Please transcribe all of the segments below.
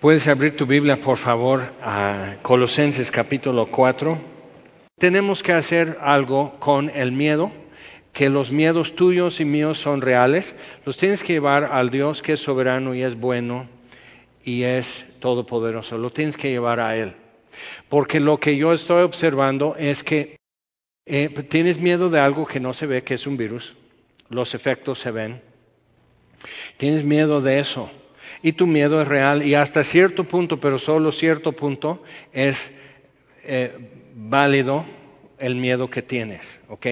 Puedes abrir tu Biblia, por favor, a Colosenses capítulo 4. Tenemos que hacer algo con el miedo, que los miedos tuyos y míos son reales. Los tienes que llevar al Dios que es soberano y es bueno y es todopoderoso. Lo tienes que llevar a Él. Porque lo que yo estoy observando es que eh, tienes miedo de algo que no se ve, que es un virus. Los efectos se ven. Tienes miedo de eso y tu miedo es real y hasta cierto punto, pero solo cierto punto, es eh, válido el miedo que tienes, ¿ok?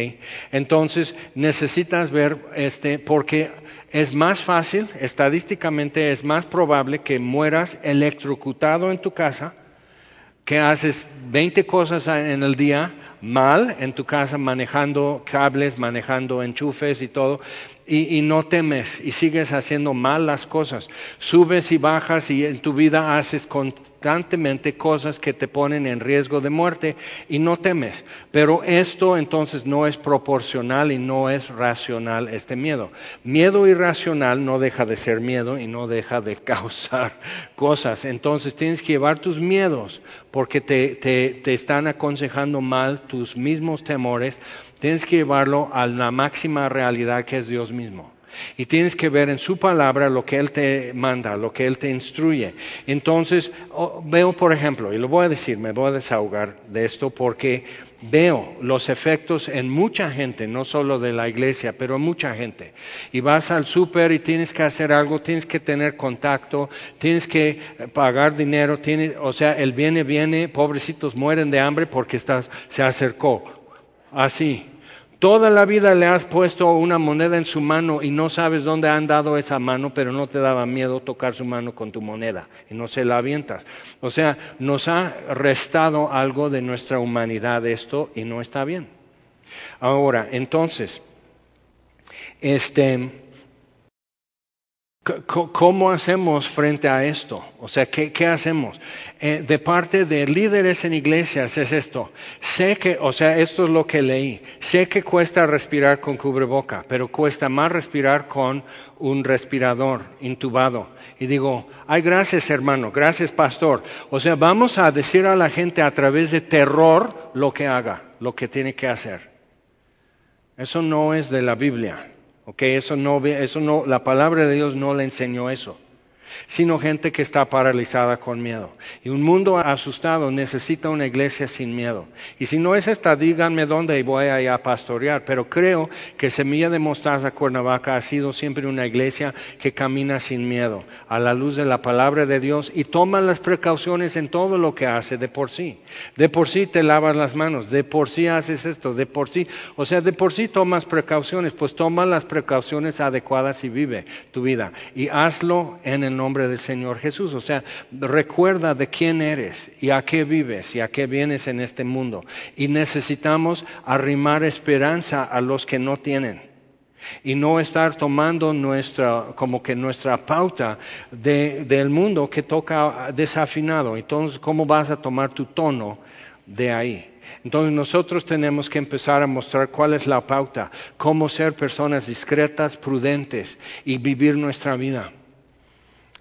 Entonces necesitas ver este, porque es más fácil, estadísticamente es más probable que mueras electrocutado en tu casa, que haces 20 cosas en el día mal en tu casa manejando cables, manejando enchufes y todo, y, no temes y sigues haciendo mal las cosas. Subes y bajas y en tu vida haces constantemente cosas que te ponen en riesgo de muerte y no temes. Pero esto entonces no es proporcional y no es racional este miedo. Miedo irracional no deja de ser miedo y no deja de causar cosas. Entonces tienes que llevar tus miedos porque te, te están aconsejando mal tus mismos temores Tienes que llevarlo a la máxima realidad que es Dios mismo. Y tienes que ver en su palabra lo que Él te manda, lo que Él te instruye. Entonces, oh, veo, por ejemplo, y lo voy a decir, me voy a desahogar de esto porque veo los efectos en mucha gente, no solo de la iglesia, pero mucha gente. Y vas al súper y tienes que hacer algo, tienes que tener contacto, tienes que pagar dinero, o sea, el viene, viene, pobrecitos mueren de hambre porque se acercó así. Toda la vida le has puesto una moneda en su mano y no sabes dónde han dado esa mano, pero no te daba miedo tocar su mano con tu moneda y no se la avientas. O sea, nos ha restado algo de nuestra humanidad esto y no está bien. Ahora, entonces, este, ¿Cómo hacemos frente a esto? O sea, ¿qué, hacemos? Eh, de parte de líderes en iglesias es esto. Sé que, o sea, esto es lo que leí. Sé que cuesta respirar con cubreboca, pero cuesta más respirar con un respirador intubado. Y digo, ay, gracias hermano, gracias pastor. O sea, vamos a decir a la gente a través de terror lo que haga, lo que tiene que hacer. Eso no es de la Biblia. Ok, eso no, eso no, la palabra de Dios no le enseñó eso sino gente que está paralizada con miedo. Y un mundo asustado necesita una iglesia sin miedo. Y si no es esta, díganme dónde voy a ir a pastorear. Pero creo que Semilla de Mostaza Cuernavaca ha sido siempre una iglesia que camina sin miedo, a la luz de la palabra de Dios y toma las precauciones en todo lo que hace de por sí. De por sí te lavas las manos, de por sí haces esto, de por sí, o sea, de por sí tomas precauciones, pues toma las precauciones adecuadas y vive tu vida. Y hazlo en el nombre del Señor Jesús. O sea, recuerda de quién eres y a qué vives y a qué vienes en este mundo. Y necesitamos arrimar esperanza a los que no tienen y no estar tomando nuestra, como que nuestra pauta del mundo que toca desafinado. Entonces, ¿cómo vas a tomar tu tono de ahí? Entonces nosotros tenemos que empezar a mostrar cuál es la pauta, cómo ser personas discretas, prudentes y vivir nuestra vida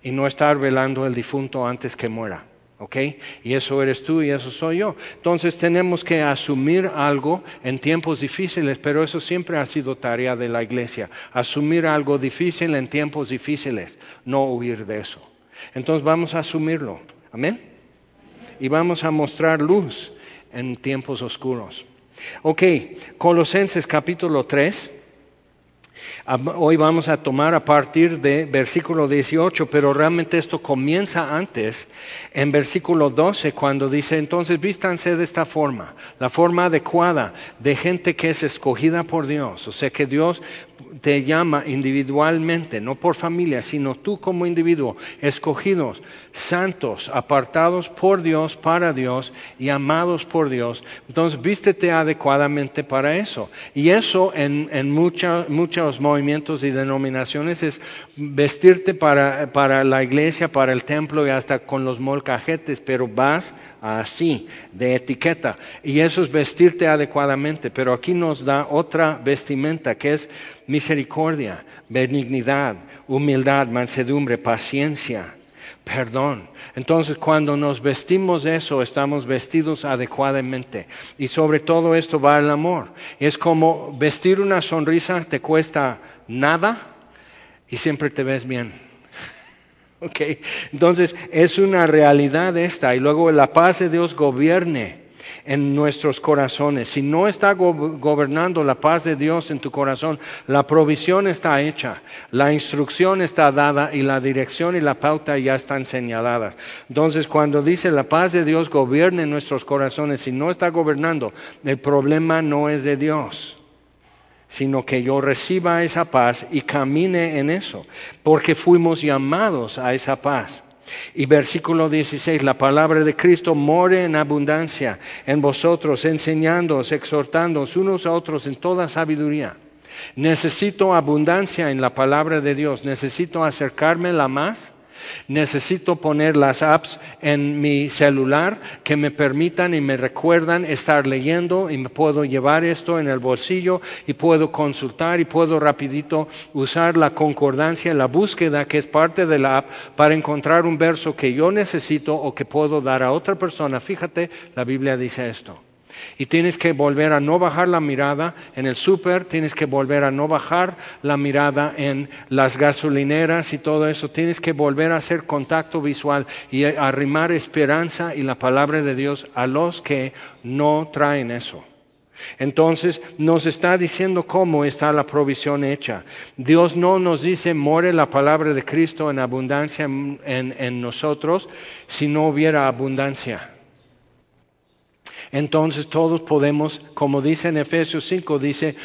y no estar velando el difunto antes que muera. ¿Ok? Y eso eres tú y eso soy yo. Entonces tenemos que asumir algo en tiempos difíciles, pero eso siempre ha sido tarea de la iglesia. Asumir algo difícil en tiempos difíciles, no huir de eso. Entonces vamos a asumirlo. Amén. Y vamos a mostrar luz en tiempos oscuros. Ok, Colosenses capítulo 3. Hoy vamos a tomar a partir de versículo 18, pero realmente esto comienza antes, en versículo 12, cuando dice, entonces vístanse de esta forma, la forma adecuada de gente que es escogida por Dios, o sea que Dios te llama individualmente, no por familia, sino tú como individuo, escogidos, santos, apartados por Dios, para Dios y amados por Dios. Entonces vístete adecuadamente para eso. Y eso en, en muchos movimientos y denominaciones es vestirte para, para la iglesia, para el templo y hasta con los molcajetes, pero vas así, de etiqueta. Y eso es vestirte adecuadamente, pero aquí nos da otra vestimenta que es misericordia, benignidad, humildad, mansedumbre, paciencia perdón. Entonces, cuando nos vestimos eso, estamos vestidos adecuadamente. Y sobre todo esto va el amor. Es como vestir una sonrisa te cuesta nada y siempre te ves bien. ¿Ok? Entonces, es una realidad esta. Y luego la paz de Dios gobierne en nuestros corazones. Si no está gobernando la paz de Dios en tu corazón, la provisión está hecha, la instrucción está dada y la dirección y la pauta ya están señaladas. Entonces, cuando dice la paz de Dios gobierne en nuestros corazones, si no está gobernando, el problema no es de Dios sino que yo reciba esa paz y camine en eso, porque fuimos llamados a esa paz. Y versículo 16, la palabra de Cristo more en abundancia en vosotros, enseñándoos, exhortándoos unos a otros en toda sabiduría. Necesito abundancia en la palabra de Dios, necesito acercarme la más Necesito poner las apps en mi celular que me permitan y me recuerdan estar leyendo y me puedo llevar esto en el bolsillo y puedo consultar y puedo rapidito usar la concordancia, la búsqueda que es parte de la app para encontrar un verso que yo necesito o que puedo dar a otra persona. Fíjate, la Biblia dice esto. Y tienes que volver a no bajar la mirada en el súper, tienes que volver a no bajar la mirada en las gasolineras y todo eso. Tienes que volver a hacer contacto visual y arrimar esperanza y la palabra de Dios a los que no traen eso. Entonces nos está diciendo cómo está la provisión hecha. Dios no nos dice, more la palabra de Cristo en abundancia en, en nosotros si no hubiera abundancia. Entonces todos podemos, como dice en Efesios 5, dice,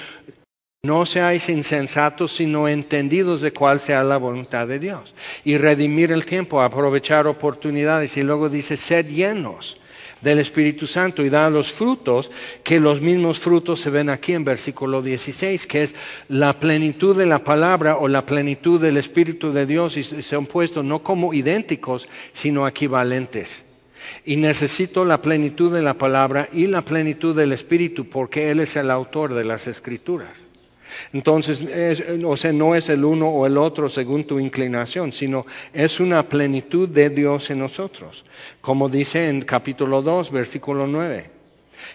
no seáis insensatos, sino entendidos de cuál sea la voluntad de Dios. Y redimir el tiempo, aprovechar oportunidades. Y luego dice, sed llenos del Espíritu Santo y da los frutos, que los mismos frutos se ven aquí en versículo 16, que es la plenitud de la palabra o la plenitud del Espíritu de Dios y se han puesto no como idénticos, sino equivalentes. Y necesito la plenitud de la palabra y la plenitud del Espíritu porque Él es el autor de las Escrituras. Entonces, o sea, no es el uno o el otro según tu inclinación, sino es una plenitud de Dios en nosotros. Como dice en capítulo 2, versículo 9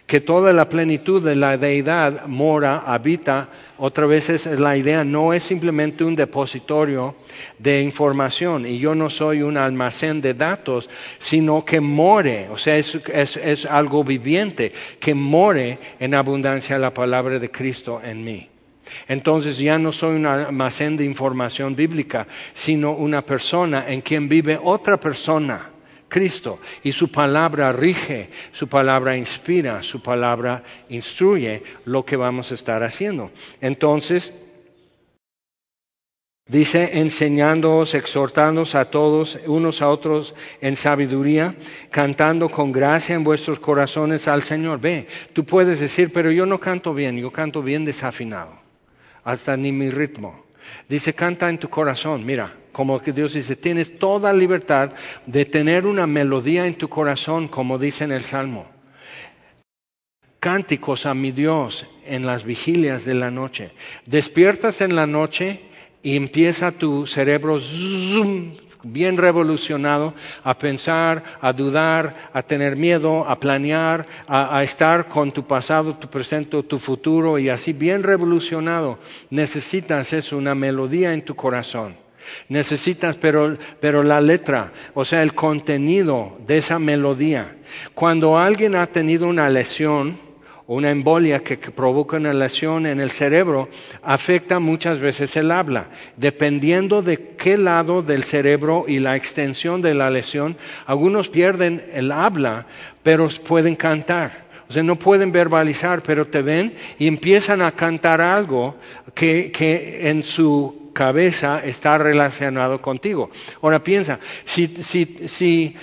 que toda la plenitud de la deidad mora, habita, otra vez es la idea, no es simplemente un depositorio de información y yo no soy un almacén de datos, sino que more, o sea, es, es algo viviente, que more en abundancia la palabra de Cristo en mí. Entonces ya no soy un almacén de información bíblica, sino una persona en quien vive otra persona Cristo. Y su palabra rige, su palabra inspira, su palabra instruye lo que vamos a estar haciendo. Entonces, Dice, enseñándoos, exhortándoos a todos, unos a otros en sabiduría, cantando con gracia en vuestros corazones al Señor. Ve, tú puedes decir, pero yo no canto bien, yo canto bien desafinado, hasta ni mi ritmo. Dice, canta en tu corazón, mira, como que Dios dice, tienes toda libertad de tener una melodía en tu corazón, como dice en el Salmo. Cánticos a mi Dios en las vigilias de la noche. Despiertas en la noche y empieza tu cerebro bien revolucionado a pensar, a dudar, a tener miedo, a planear, a, a, estar con tu pasado, tu presente, tu futuro y así bien revolucionado. Necesitas eso, una melodía en tu corazón. Necesitas, pero, pero la letra, o sea, el contenido de esa melodía. Cuando alguien ha tenido una lesión, una embolia que, provoca una lesión en el cerebro afecta muchas veces el habla. Dependiendo de qué lado del cerebro y la extensión de la lesión, algunos pierden el habla, pero pueden cantar. O sea, no pueden verbalizar, pero te ven y empiezan a cantar algo que, que en su cabeza está relacionado contigo. Ahora piensa, si, si, si,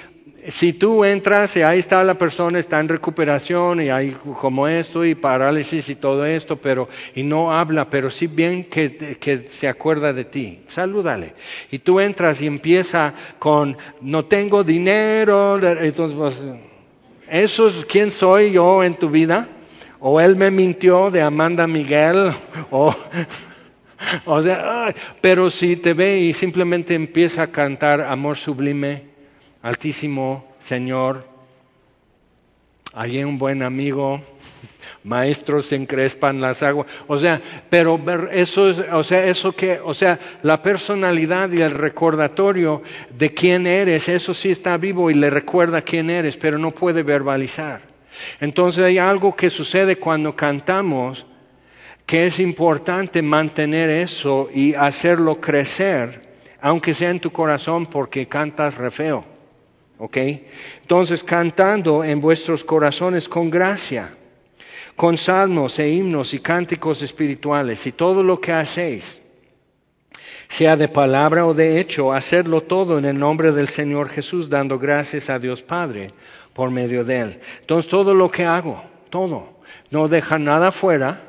si tú entras y ahí está la persona, está en recuperación y hay como esto y parálisis y todo esto, pero y no habla, pero sí bien que, que se acuerda de ti, salúdale. Y tú entras y empieza con no tengo dinero, entonces pues, eso es quién soy yo en tu vida, o él me mintió de Amanda Miguel, o o sea, pero si te ve y simplemente empieza a cantar amor sublime, Altísimo Señor, alguien un buen amigo, maestros se encrespan las aguas, o sea, pero eso es, o sea, eso que, o sea, la personalidad y el recordatorio de quién eres, eso sí está vivo y le recuerda quién eres, pero no puede verbalizar. Entonces hay algo que sucede cuando cantamos que es importante mantener eso y hacerlo crecer, aunque sea en tu corazón porque cantas re feo. ¿Ok? Entonces, cantando en vuestros corazones con gracia con salmos e himnos y cánticos espirituales y todo lo que hacéis, sea de palabra o de hecho, hacerlo todo en el nombre del Señor Jesús, dando gracias a Dios Padre por medio de Él. Entonces todo lo que hago, todo, no deja nada fuera,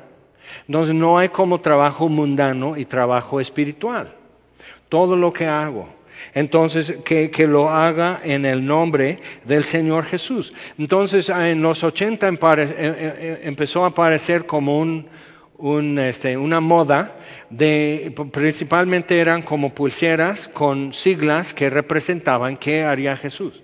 entonces no hay como trabajo mundano y trabajo espiritual. Todo lo que hago, entonces, que, lo haga en el nombre del Señor Jesús. Entonces, en los 80 eh, eh, eh, empezó a aparecer como un, este, una moda de, principalmente eran como pulseras con siglas que representaban qué haría Jesús.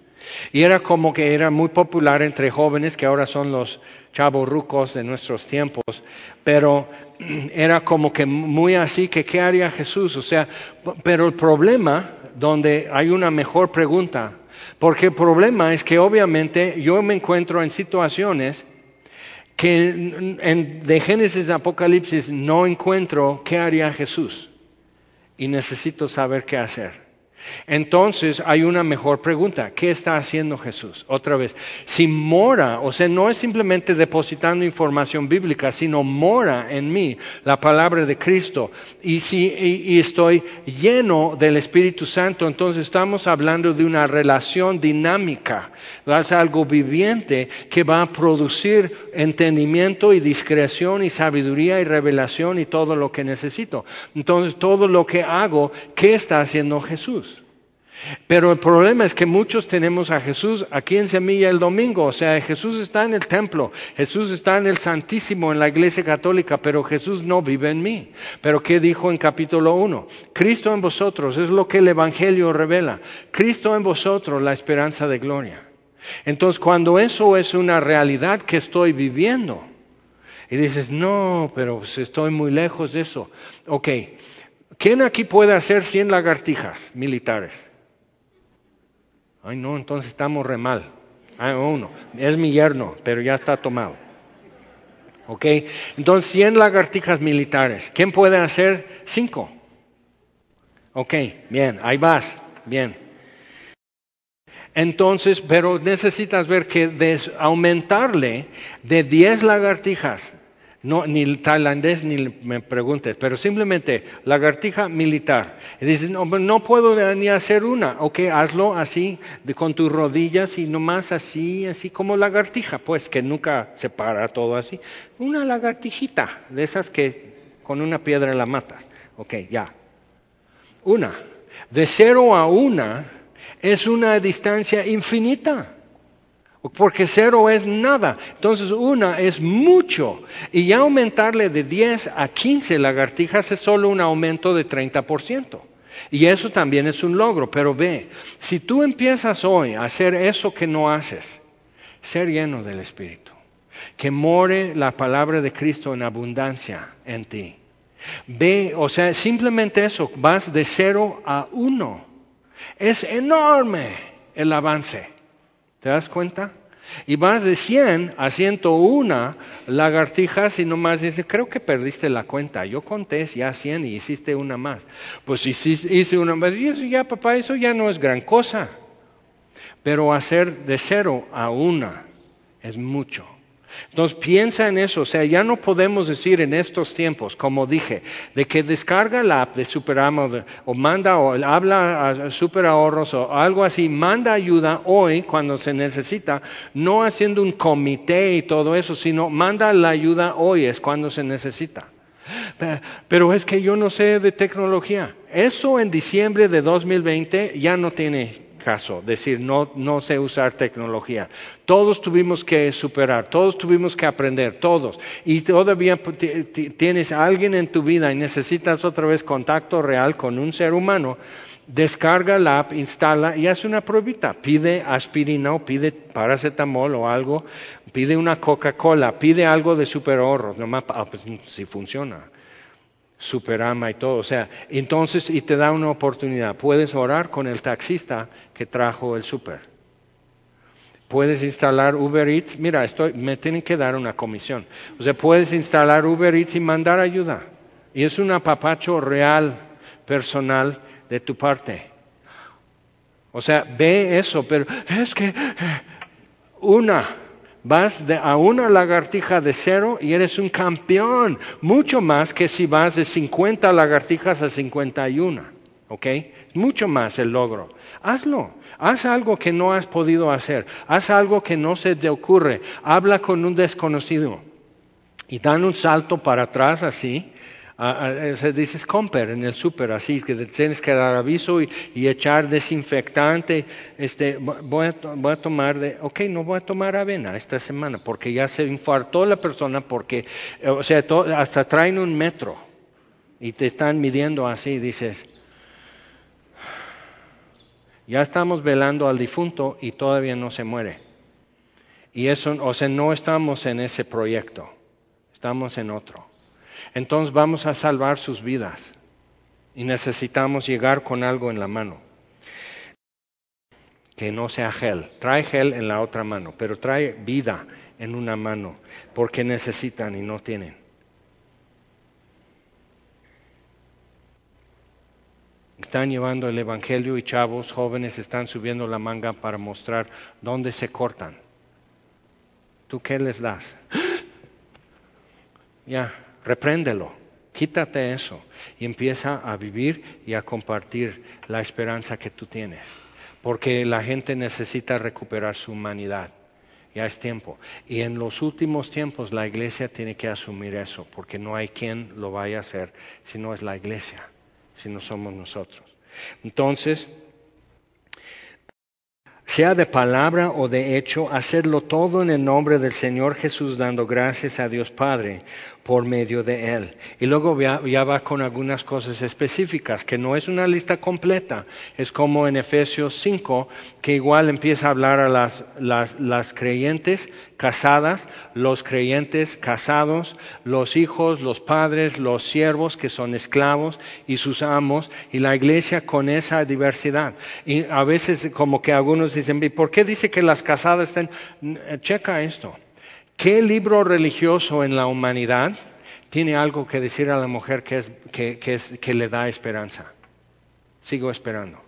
Y era como que era muy popular entre jóvenes, que ahora son los chavos rucos de nuestros tiempos, pero era como que muy así que qué haría Jesús. O sea, pero el problema donde hay una mejor pregunta. Porque el problema es que obviamente yo me encuentro en situaciones que en, de Génesis Apocalipsis no encuentro qué haría Jesús. Y necesito saber qué hacer. Entonces hay una mejor pregunta. ¿Qué está haciendo Jesús? Otra vez, si mora, o sea, no es simplemente depositando información bíblica, sino mora en mí la palabra de Cristo. Y si estoy lleno del Espíritu Santo, entonces estamos hablando de una relación dinámica. Es algo viviente que va a producir entendimiento y discreción y sabiduría y revelación y todo lo que necesito. Entonces, todo lo que hago, ¿qué está haciendo Jesús? Pero el problema es que muchos tenemos a Jesús aquí en Semilla el domingo, o sea, Jesús está en el templo, Jesús está en el Santísimo, en la iglesia católica, pero Jesús no vive en mí. Pero ¿qué dijo en capítulo 1? Cristo en vosotros es lo que el Evangelio revela. Cristo en vosotros, la esperanza de gloria. Entonces, cuando eso es una realidad que estoy viviendo, y dices, no, pero pues, estoy muy lejos de eso. Ok, ¿quién aquí puede hacer 100 lagartijas militares? Ay, no, entonces estamos re mal. Ah, uno, es mi yerno, pero ya está tomado. ¿Ok? Entonces, 100 lagartijas militares. ¿Quién puede hacer? Cinco. Ok, bien, ahí vas. Bien. Entonces, pero necesitas ver que aumentarle de 10 lagartijas no, ni tailandés ni me preguntes, pero simplemente lagartija militar. Y dices, no, no puedo ni hacer una. Ok, hazlo así, con tus rodillas y nomás así, así como lagartija, pues que nunca se para todo así. Una lagartijita, de esas que con una piedra la matas. Ok, ya. Una. De cero a una es una distancia infinita porque cero es nada. Entonces una es mucho. Y ya aumentarle de 10 a 15 lagartijas es solo un aumento de 30%. Y eso también es un logro. Pero ve, si tú empiezas hoy a hacer eso que no haces, ser lleno del Espíritu, que more la palabra de Cristo en abundancia en ti. Ve, o sea, simplemente eso, vas de cero a uno. Es enorme el avance. ¿Te das cuenta? Y vas de 100 a 101 lagartijas y nomás dices, creo que perdiste la cuenta. Yo conté ya 100 y hiciste una más. Pues hice una más. Y eso ya, papá, eso ya no es gran cosa. Pero hacer de cero a una es mucho. Entonces piensa en eso, o sea, ya no podemos decir en estos tiempos, como dije, de que descarga la app de Superamo o manda o habla a Super Ahorros o algo así, manda ayuda hoy cuando se necesita, no haciendo un comité y todo eso, sino manda la ayuda hoy es cuando se necesita. Pero es que yo no sé de tecnología. Eso en diciembre de 2020 ya no tiene caso, decir, no, no sé usar tecnología. Todos tuvimos que superar, todos tuvimos que aprender, todos. Y todavía tienes alguien en tu vida y necesitas otra vez contacto real con un ser humano, descarga la app, instala y hace una pruebita. Pide aspirina o pide paracetamol o algo, pide una Coca-Cola, pide algo de super ahorro, nomás, ah, pues si funciona. Superama y todo. O sea, entonces, y te da una oportunidad. Puedes orar con el taxista que trajo el super. Puedes instalar Uber Eats. Mira, estoy, me tienen que dar una comisión. O sea, puedes instalar Uber Eats y mandar ayuda. Y es un apapacho real, personal de tu parte. O sea, ve eso, pero es que eh, una Vas de, a una lagartija de cero y eres un campeón, mucho más que si vas de 50 lagartijas a 51. ¿Ok? Mucho más el logro. Hazlo. Haz algo que no has podido hacer. Haz algo que no se te ocurre. Habla con un desconocido. Y dan un salto para atrás así se dice comper en el súper, así que tienes que dar aviso y, echar desinfectante. Este, voy, a, voy a tomar de, ok, no voy a tomar avena esta semana porque ya se infartó la persona porque, o sea, hasta traen un metro y te están midiendo así, dices, ya estamos velando al difunto y todavía no se muere. Y eso, o sea, no estamos en ese proyecto, estamos en otro entonces vamos a salvar sus vidas y necesitamos llegar con algo en la mano. Que no sea gel. Trae gel en la otra mano, pero trae vida en una mano, porque necesitan y no tienen. Están llevando el Evangelio y chavos jóvenes están subiendo la manga para mostrar dónde se cortan. ¿Tú qué les das? Ya, repréndelo, quítate eso y empieza a vivir y a compartir la esperanza que tú tienes. Porque la gente necesita recuperar su humanidad. Ya es tiempo. Y en los últimos tiempos la iglesia tiene que asumir eso, porque no hay quien lo vaya a hacer si no es la iglesia, si no somos nosotros. Entonces, sea de palabra o de hecho, hacerlo todo en el nombre del Señor Jesús, dando gracias a Dios Padre por medio de Él. Y luego ya, va con algunas cosas específicas, que no es una lista completa, es como en Efesios 5, que igual empieza a hablar a las, las, las creyentes casadas, los creyentes casados, los hijos, los padres, los siervos que son esclavos y sus amos, y la iglesia con esa diversidad. Y a veces como que algunos dicen, ¿por qué dice que las casadas están? Checa esto. ¿Qué libro religioso en la humanidad tiene algo que decir a la mujer que, es, que, le da esperanza? Sigo esperando.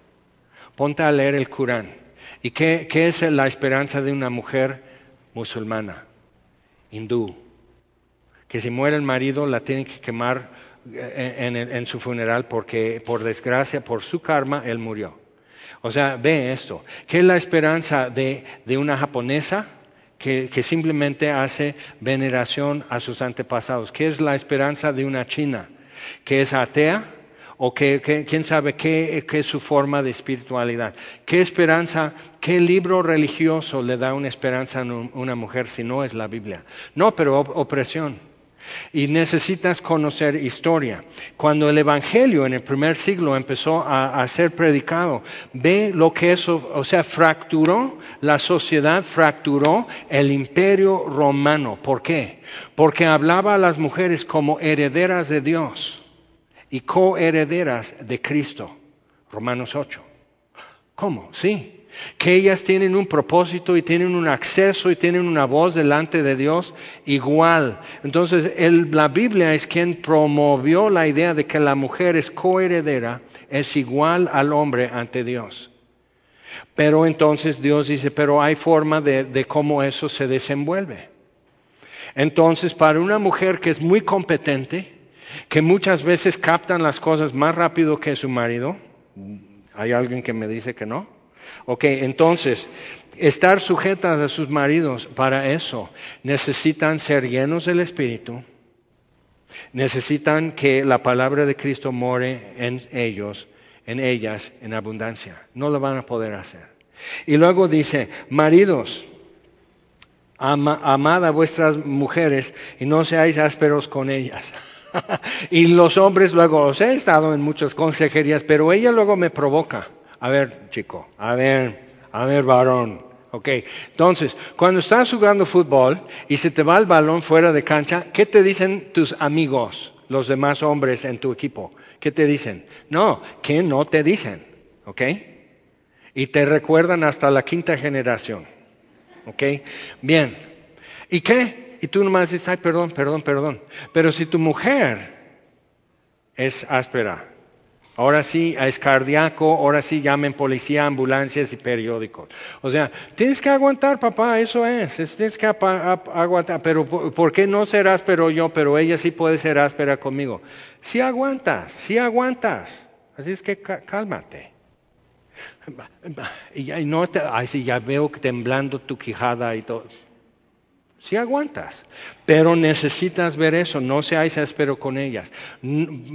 Ponte a leer el Corán. ¿Y qué, es la esperanza de una mujer musulmana, hindú? Que si muere el marido la tienen que quemar eh, en, su funeral porque por desgracia, por su karma, él murió. O sea, ve esto. ¿Qué es la esperanza de una japonesa? Que, simplemente hace veneración a sus antepasados. ¿Qué es la esperanza de una china? ¿Que es atea? ¿O que, quién sabe qué, es su forma de espiritualidad? ¿Qué esperanza, qué libro religioso le da una esperanza a una mujer si no es la Biblia? No, pero opresión y necesitas conocer historia. Cuando el Evangelio en el primer siglo empezó a, ser predicado, ve lo que eso, o sea, fracturó la sociedad, fracturó el imperio romano. ¿Por qué? Porque hablaba a las mujeres como herederas de Dios y coherederas de Cristo. Romanos 8. ¿Cómo? Sí que ellas tienen un propósito y tienen un acceso y tienen una voz delante de Dios igual. Entonces, la Biblia es quien promovió la idea de que la mujer es coheredera, es igual al hombre ante Dios. Pero entonces Dios dice, pero hay forma de, de cómo eso se desenvuelve. Entonces, para una mujer que es muy competente, que muchas veces captan las cosas más rápido que su marido, ¿hay alguien que me dice que no? Ok, entonces, estar sujetas a sus maridos, para eso necesitan ser llenos del Espíritu, necesitan que la palabra de Cristo more en ellos en ellas en abundancia. No lo van a poder hacer. Y luego dice, maridos, amad a vuestras mujeres y no seáis ásperos con ellas. y los hombres luego, os he estado en muchas consejerías, pero ella luego me provoca. A ver, chico, a ver, a ver, varón. Ok, entonces, cuando estás jugando fútbol y se te va el balón fuera de cancha, ¿qué te dicen tus amigos, los demás hombres en tu equipo? ¿Qué te dicen? No, ¿qué no te dicen? ¿Ok? Y te recuerdan hasta la quinta generación. ¿Ok? Bien. ¿Y qué? Y tú nomás dices, ay, perdón, perdón, perdón. Pero si tu mujer es áspera, ahora sí es cardíaco, ahora sí llamen policía, ambulancias y periódicos. O sea, tienes que aguantar, papá, eso es. Tienes que aguantar. Pero ¿por qué no ser áspero yo, pero ella sí puede ser áspera conmigo? Si aguantas, si aguantas. Así es que cálmate. Y no te, ay, sí, ya veo temblando tu quijada y todo. Si aguantas, pero necesitas ver eso, no seáis áspero con ellas.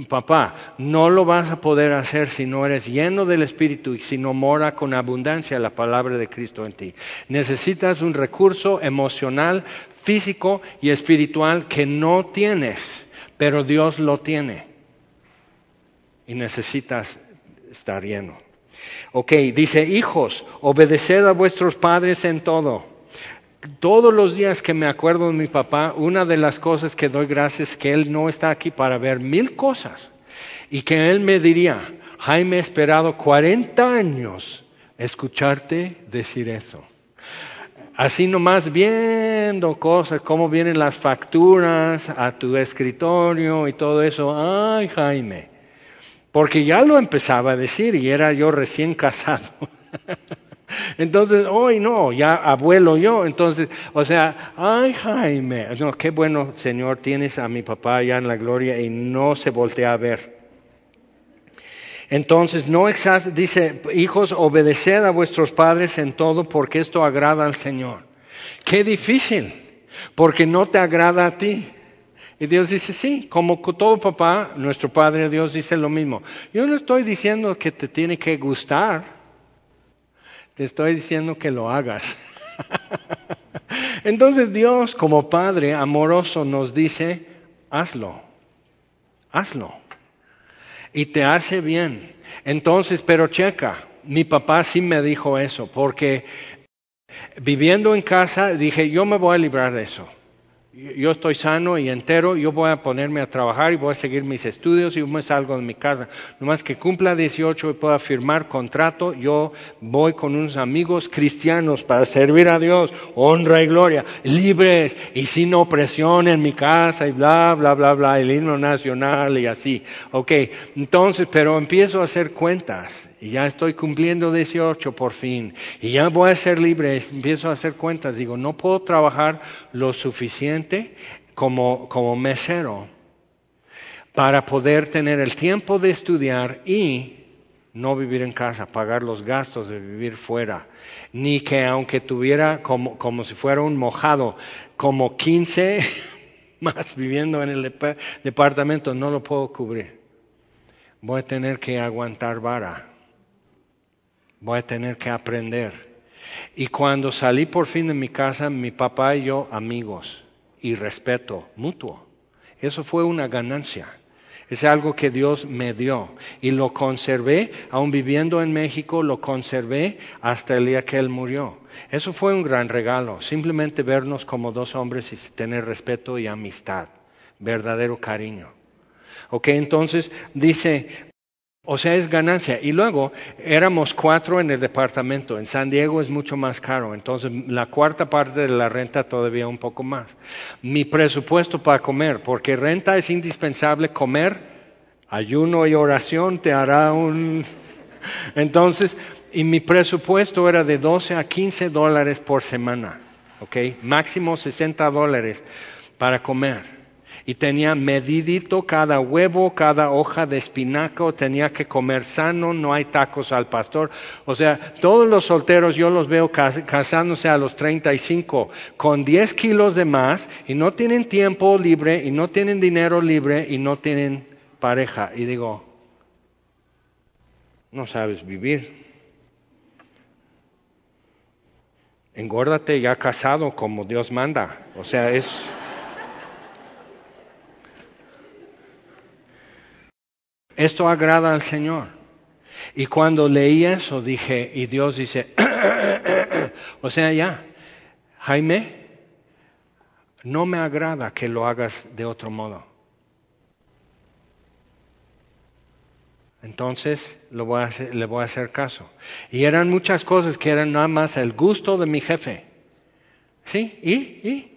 papá, no lo vas a poder hacer si no eres lleno del Espíritu y si no mora con abundancia la palabra de Cristo en ti. Necesitas un recurso emocional, físico y espiritual que no tienes pero Dios lo tiene y necesitas estar lleno. Ok, dice, hijos, obedeced a vuestros padres en todo. Todos los días que me acuerdo de mi papá, una de las cosas que doy gracias es que él no está aquí para ver mil cosas y que él me diría, Jaime, he esperado 40 años escucharte decir eso así nomás viendo cosas, cómo vienen las facturas a tu escritorio y todo eso. Ay, Jaime, porque ya lo empezaba a decir y era yo recién casado. Entonces, hoy no, ya abuelo yo. Entonces, o sea, ay Jaime, no, qué bueno Señor tienes a mi papá allá en la gloria y no se voltea a ver. Entonces, no dice, hijos, obedeced a vuestros padres en todo porque esto agrada al Señor. Qué difícil, porque no te agrada a ti. Y Dios dice, sí, como todo papá, nuestro Padre Dios dice lo mismo. Yo no estoy diciendo que te tiene que gustar, te estoy diciendo que lo hagas. Entonces Dios como Padre amoroso nos dice, hazlo, hazlo y te hace bien. Entonces, pero checa, mi papá sí me dijo eso, porque viviendo en casa dije, yo me voy a librar de eso yo estoy sano y entero, yo voy a ponerme a trabajar y voy a seguir mis estudios y me salgo de mi casa. Nomás que cumpla 18 y pueda firmar contrato, yo voy con unos amigos cristianos para servir a Dios, honra y gloria, libres y sin opresión en mi casa y bla, bla, bla, bla, el himno nacional y así. Ok, entonces, pero empiezo a hacer cuentas y ya estoy cumpliendo 18 por fin, y ya voy a ser libre, empiezo a hacer cuentas, digo, no puedo trabajar lo suficiente como, como mesero para poder tener el tiempo de estudiar y no vivir en casa, pagar los gastos de vivir fuera, ni que aunque tuviera como, como si fuera un mojado, como 15 más viviendo en el departamento, no lo puedo cubrir. Voy a tener que aguantar vara voy a tener que aprender. Y cuando salí por fin de mi casa, mi papá y yo amigos y respeto mutuo. Eso fue una ganancia. Es algo que Dios me dio y lo conservé, aun viviendo en México, lo conservé hasta el día que Él murió. Eso fue un gran regalo, simplemente vernos como dos hombres y tener respeto y amistad, verdadero cariño. Ok, entonces dice, o sea, es ganancia. Y luego éramos cuatro en el departamento. En San Diego es mucho más caro. Entonces, la cuarta parte de la renta todavía un poco más. Mi presupuesto para comer, porque renta es indispensable comer, ayuno y oración te hará un... Entonces, y mi presupuesto era de 12 a 15 dólares por semana. ¿Ok? Máximo 60 dólares para comer y tenía medidito cada huevo, cada hoja de espinaco, tenía que comer sano, no hay tacos al pastor. O sea, todos los solteros yo los veo casándose a los 35 con 10 kilos de más y no tienen tiempo libre y no tienen dinero libre y no tienen pareja. Y digo, no sabes vivir. Engórdate ya casado como Dios manda. O sea, es... Esto agrada al Señor. Y cuando leí eso dije, y Dios dice, o sea, ya, Jaime, no me agrada que lo hagas de otro modo. Entonces le voy, a hacer, caso. Y eran muchas cosas que eran nada más el gusto de mi jefe. ¿Sí? ¿Y? ¿Y?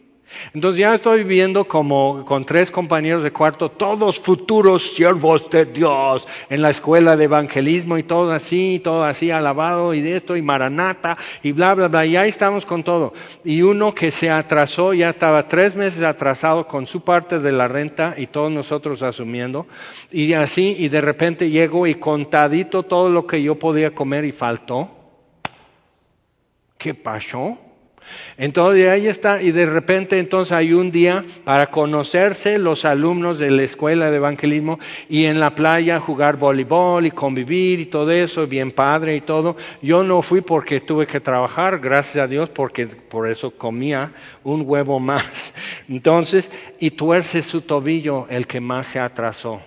Entonces ya estoy viviendo como con tres compañeros de cuarto, todos futuros siervos de Dios en la escuela de evangelismo y todo así, todo así alabado y de esto y maranata y bla, bla, bla. Y ahí estamos con todo. Y uno que se atrasó, ya estaba tres meses atrasado con su parte de la renta y todos nosotros asumiendo. Y así, y de repente llego y contadito todo lo que yo podía comer y faltó. ¿Qué pasó? Entonces ahí está, y de repente entonces hay un día para conocerse los alumnos de la escuela de evangelismo y en la playa jugar voleibol y convivir y todo eso, bien padre y todo. Yo no fui porque tuve que trabajar, gracias a Dios, porque por eso comía un huevo más. Entonces, y tuerce su tobillo el que más se atrasó.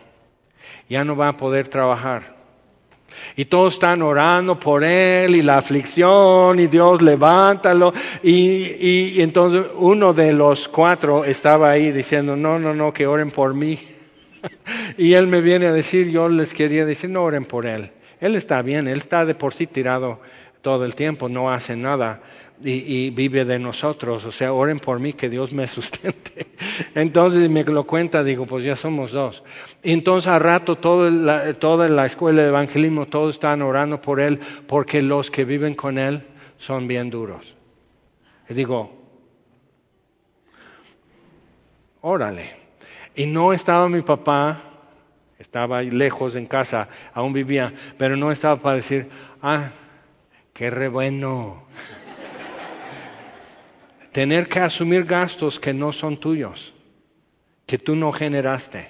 Ya no va a poder trabajar. Y todos están orando por él y la aflicción y Dios levántalo. Y, y, entonces uno de los cuatro estaba ahí diciendo, no, no, no, que oren por mí. y él me viene a decir, yo les quería decir, no oren por él. Él está bien, él está de por sí tirado todo el tiempo, no hace nada y, vive de nosotros. O sea, oren por mí que Dios me sustente. Entonces me lo cuenta, digo, pues ya somos dos. Entonces a rato todo la, toda la escuela de evangelismo, todos están orando por él porque los que viven con él son bien duros. Y digo, órale. Y no estaba mi papá, estaba lejos en casa, aún vivía, pero no estaba para decir, ah, qué re bueno tener que asumir gastos que no son tuyos, que tú no generaste,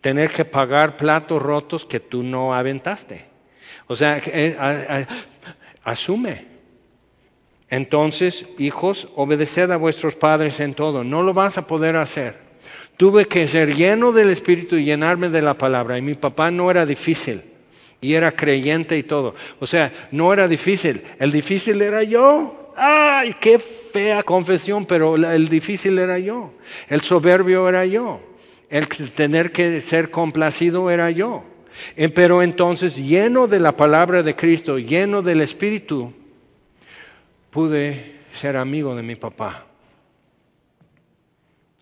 tener que pagar platos rotos que tú no aventaste. O sea, eh, asume. Entonces, hijos, obedeced a vuestros padres en todo. No lo vas a poder hacer. Tuve que ser lleno del Espíritu y llenarme de la palabra. Y mi papá no era difícil. Y era creyente y todo. O sea, no era difícil. El difícil era yo. ¡Ay, qué fea confesión! Pero el difícil era yo. El soberbio era yo. El tener que ser complacido era yo. Eh, pero entonces, lleno de la palabra de Cristo, lleno del Espíritu, pude ser amigo de mi papá.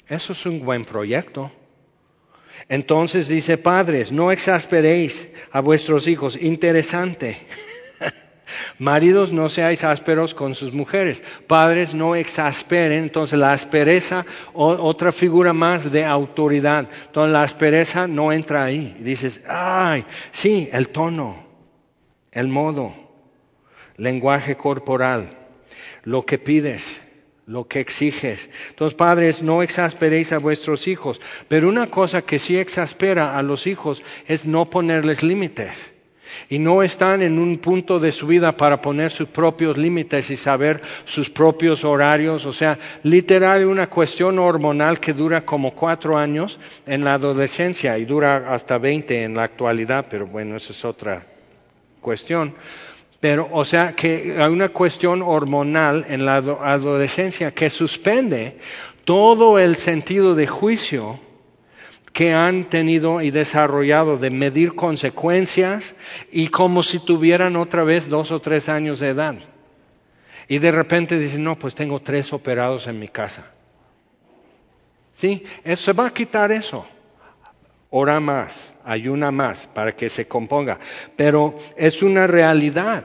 Eso es un buen proyecto. Entonces dice, padres, no exasperéis a vuestros hijos. Interesante. Maridos, no seáis ásperos con sus mujeres. Padres, no exasperen. Entonces, la aspereza, otra figura más de autoridad. Entonces, la aspereza no entra ahí. dices, ay, sí, el tono, el modo, lenguaje corporal, lo que pides, lo que exiges. Entonces, padres, no exasperéis a vuestros hijos. Pero una cosa que sí exaspera a los hijos es no ponerles límites y no están en un punto de su vida para poner sus propios límites y saber sus propios horarios. O sea, literal una cuestión hormonal que dura como cuatro años en la adolescencia y dura hasta veinte en la actualidad, pero bueno, esa es otra cuestión. Pero, o sea, que hay una cuestión hormonal en la adolescencia que suspende todo el sentido de juicio que han tenido y desarrollado de medir consecuencias y como si tuvieran otra vez dos o tres años de edad. Y de repente dicen, no, pues tengo tres operados en mi casa. ¿Sí? Eso, se va a quitar eso. Ora más, ayuna más para que se componga. Pero es una realidad.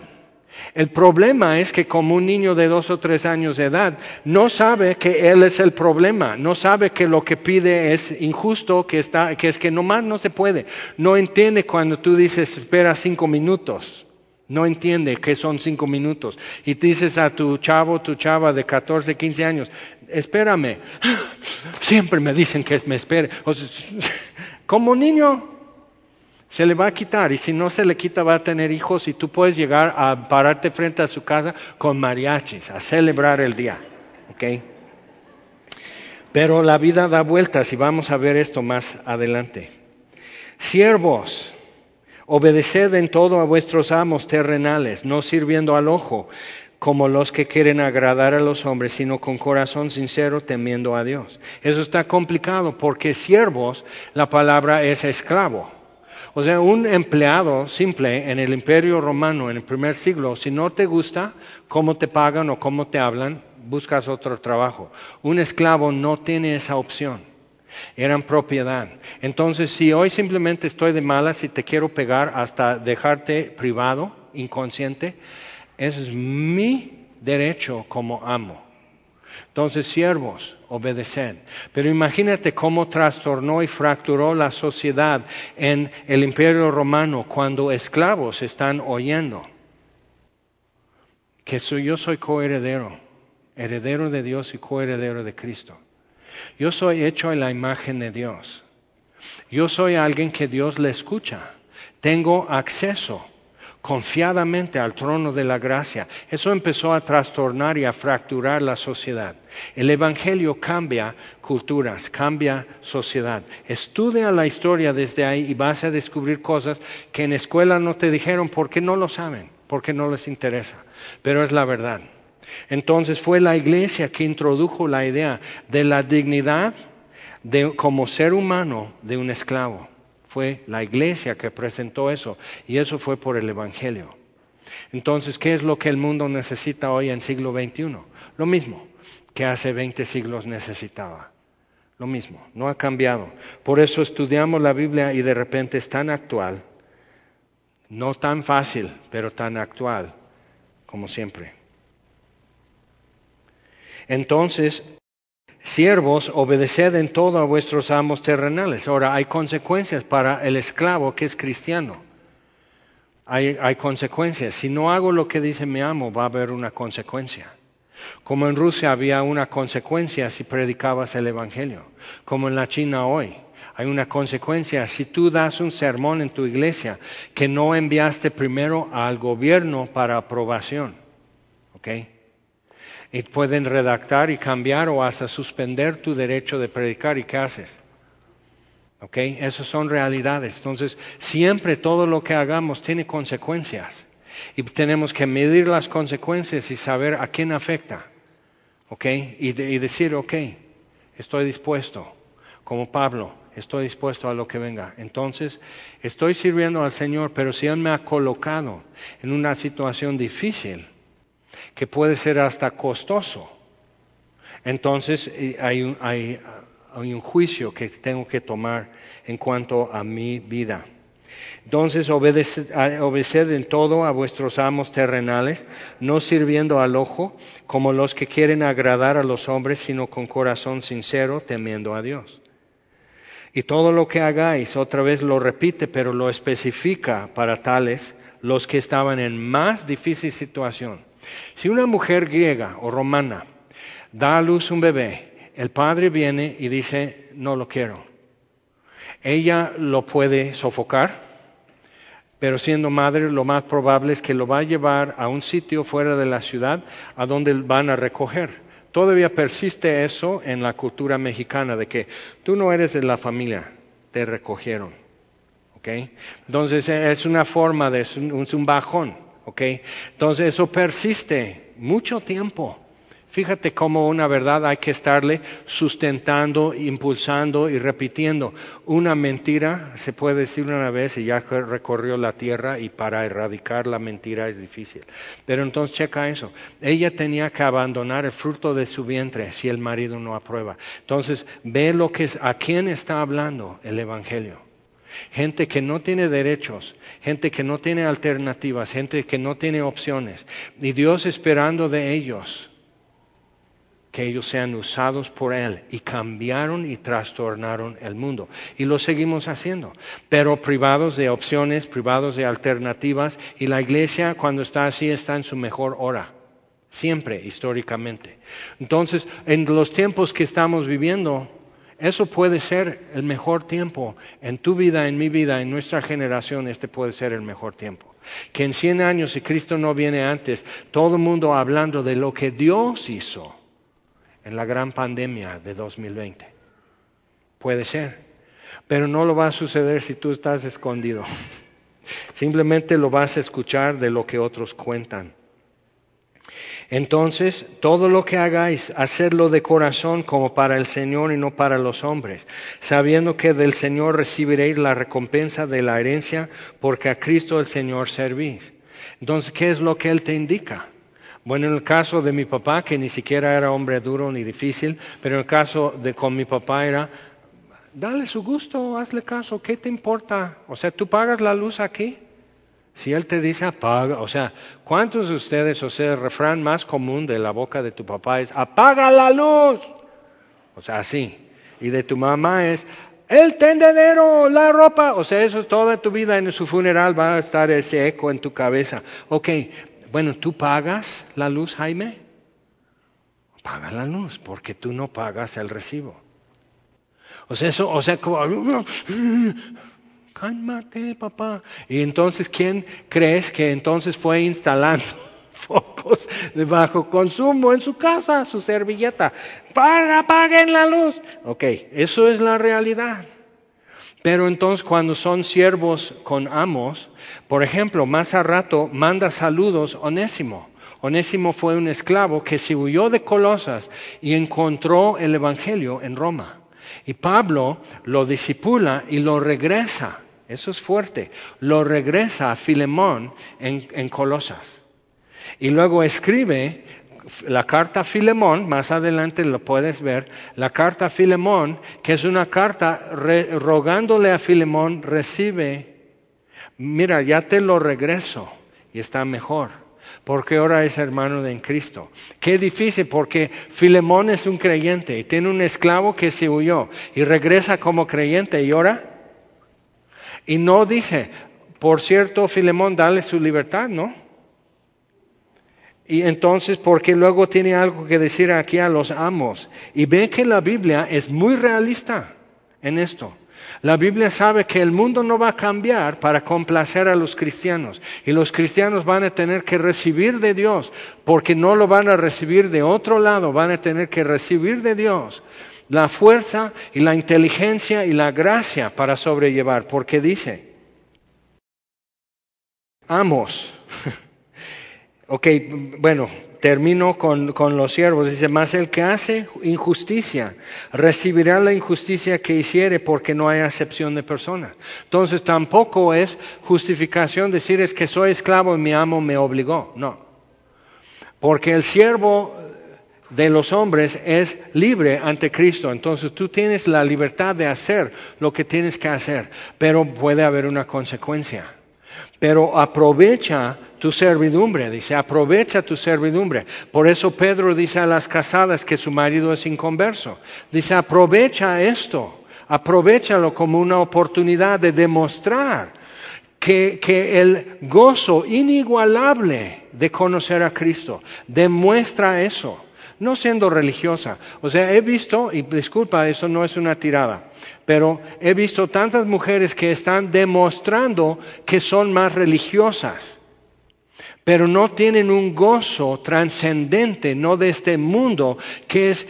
El problema es que como un niño de dos o tres años de edad no sabe que él es el problema, no sabe que lo que pide es injusto, que, está, que es que nomás no se puede. No entiende cuando tú dices espera cinco minutos. No entiende que son cinco minutos. Y dices a tu chavo, tu chava de 14, 15 años, espérame. Siempre me dicen que me espere. como niño, Se le va a quitar y si no se le quita va a tener hijos y tú puedes llegar a pararte frente a su casa con mariachis, a celebrar el día. ¿ok? Pero la vida da vueltas y vamos a ver esto más adelante. Siervos, obedeced en todo a vuestros amos terrenales, no sirviendo al ojo como los que quieren agradar a los hombres, sino con corazón sincero temiendo a Dios. Eso está complicado porque siervos, la palabra es esclavo. O sea, un empleado simple en el imperio romano en el primer siglo, si no te gusta cómo te pagan o cómo te hablan, buscas otro trabajo. Un esclavo no tiene esa opción. Eran propiedad. Entonces, si hoy simplemente estoy de malas y te quiero pegar hasta dejarte privado, inconsciente, ese es mi derecho como amo. Entonces, siervos, obedecen. Pero imagínate cómo trastornó y fracturó la sociedad en el imperio romano cuando esclavos están oyendo que yo soy coheredero heredero de Dios y coheredero de Cristo. Yo soy hecho en la imagen de Dios. Yo soy alguien que Dios le escucha. Tengo acceso confiadamente al trono de la gracia. Eso empezó a trastornar y a fracturar la sociedad. El Evangelio cambia culturas, cambia sociedad. Estudia la historia desde ahí y vas a descubrir cosas que en escuela no te dijeron porque no lo saben, porque no les interesa. Pero es la verdad. Entonces fue la iglesia que introdujo la idea de la dignidad de, como ser humano de un esclavo. Fue la iglesia que presentó eso y eso fue por el Evangelio. Entonces, ¿qué es lo que el mundo necesita hoy en siglo XXI? Lo mismo que hace 20 siglos necesitaba. Lo mismo, no ha cambiado. Por eso estudiamos la Biblia y de repente es tan actual, no tan fácil, pero tan actual como siempre. Entonces, siervos, obedeced en todo a vuestros amos terrenales. Ahora, hay consecuencias para el esclavo que es cristiano. Hay, consecuencias. Si no hago lo que dice mi amo, va a haber una consecuencia. Como en Rusia había una consecuencia si predicabas el Evangelio. Como en la China hoy. Hay una consecuencia. Si tú das un sermón en tu iglesia que no enviaste primero al gobierno para aprobación. ¿Ok? Y pueden redactar y cambiar o hasta suspender tu derecho de predicar. ¿Y qué haces? ¿Ok? Esas son realidades. Entonces, siempre todo lo que hagamos tiene consecuencias. Y tenemos que medir las consecuencias y saber a quién afecta. ¿Ok? Y, decir, ok, estoy dispuesto. Como Pablo, estoy dispuesto a lo que venga. Entonces, estoy sirviendo al Señor, pero si Él me ha colocado en una situación difícil, que puede ser hasta costoso. Entonces eh, hay un, juicio que tengo que tomar en cuanto a mi vida. Entonces obedeced, en todo a vuestros amos terrenales, no sirviendo al ojo como los que quieren agradar a los hombres, sino con corazón sincero, temiendo a Dios. Y todo lo que hagáis, otra vez lo repite, pero lo especifica para tales, los que estaban en más difícil situación. Si una mujer griega o romana da a luz un bebé, el padre viene y dice, no lo quiero. Ella lo puede sofocar, pero siendo madre lo más probable es que lo va a llevar a un sitio fuera de la ciudad a donde van a recoger. Todavía persiste eso en la cultura mexicana de que tú no eres de la familia, te recogieron. Entonces es una forma de, es un bajón. Entonces eso persiste mucho tiempo. Fíjate cómo una verdad hay que estarle sustentando, impulsando y repitiendo. Una mentira se puede decir una vez y ya recorrió la tierra y para erradicar la mentira es difícil. Pero entonces checa eso. Ella tenía que abandonar el fruto de su vientre si el marido no aprueba. Entonces ve lo que es, a quién está hablando el Evangelio gente que no tiene derechos, gente que no tiene alternativas, gente que no tiene opciones, y Dios esperando de ellos que ellos sean usados por Él y cambiaron y trastornaron el mundo. Y lo seguimos haciendo, pero privados de opciones, privados de alternativas, y la iglesia cuando está así está en su mejor hora, siempre históricamente. Entonces, en los tiempos que estamos viviendo, Eso puede ser el mejor tiempo en tu vida, en mi vida, en nuestra generación, este puede ser el mejor tiempo. Que en 100 años, si Cristo no viene antes, todo el mundo hablando de lo que Dios hizo en la gran pandemia de 2020. Puede ser. Pero no lo va a suceder si tú estás escondido. Simplemente lo vas a escuchar de lo que otros cuentan. Entonces, todo lo que hagáis, hacedlo de corazón como para el Señor y no para los hombres, sabiendo que del Señor recibiréis la recompensa de la herencia, porque a Cristo el Señor servís. Entonces, ¿qué es lo que Él te indica? Bueno, en el caso de mi papá, que ni siquiera era hombre duro ni difícil, pero en el caso de con mi papá era, dale su gusto, hazle caso, ¿qué te importa? O sea, tú pagas la luz aquí. Si Él te dice apaga, o sea, ¿cuántos de ustedes, o sea, el refrán más común de la boca de tu papá es apaga la luz? O sea, así. Y de tu mamá es el tendedero, la ropa. O sea, eso es toda tu vida en su funeral va a estar ese eco en tu cabeza. Ok, bueno, ¿tú pagas la luz, Jaime? Paga la luz, porque tú no pagas el recibo. O sea, eso, o sea, como, cálmate, papá. Y entonces, ¿quién crees que entonces fue instalando focos de bajo consumo en su casa, su servilleta? Paga, apaguen la luz. Ok, eso es la realidad. Pero entonces cuando son siervos con amos, por ejemplo, más a rato manda saludos Onésimo. Onésimo fue un esclavo que se huyó de Colosas y encontró el Evangelio en Roma. Y Pablo lo disipula y lo regresa eso es fuerte. Lo regresa a Filemón en, Colosas. Y luego escribe la carta a Filemón, más adelante lo puedes ver, la carta a Filemón, que es una carta rogándole a Filemón, recibe, mira, ya te lo regreso y está mejor, porque ahora es hermano de en Cristo. Qué difícil, porque Filemón es un creyente y tiene un esclavo que se huyó y regresa como creyente y ahora y no dice, por cierto, Filemón, dale su libertad, ¿no? Y entonces, porque luego tiene algo que decir aquí a los amos. Y ve que la Biblia es muy realista en esto. La Biblia sabe que el mundo no va a cambiar para complacer a los cristianos. Y los cristianos van a tener que recibir de Dios, porque no lo van a recibir de otro lado, van a tener que recibir de Dios la fuerza y la inteligencia y la gracia para sobrellevar, porque dice, amos. ok, bueno, termino con, con, los siervos. Dice, más el que hace injusticia recibirá la injusticia que hiciere porque no hay acepción de personas. Entonces tampoco es justificación decir es que soy esclavo y mi amo me obligó. No. Porque el siervo de los hombres es libre ante Cristo. Entonces tú tienes la libertad de hacer lo que tienes que hacer, pero puede haber una consecuencia. Pero aprovecha tu servidumbre, dice, aprovecha tu servidumbre. Por eso Pedro dice a las casadas que su marido es inconverso. Dice, aprovecha esto, aprovechalo como una oportunidad de demostrar que, que, el gozo inigualable de conocer a Cristo demuestra eso no siendo religiosa. O sea, he visto, y disculpa, eso no es una tirada, pero he visto tantas mujeres que están demostrando que son más religiosas, pero no tienen un gozo trascendente, no de este mundo, que es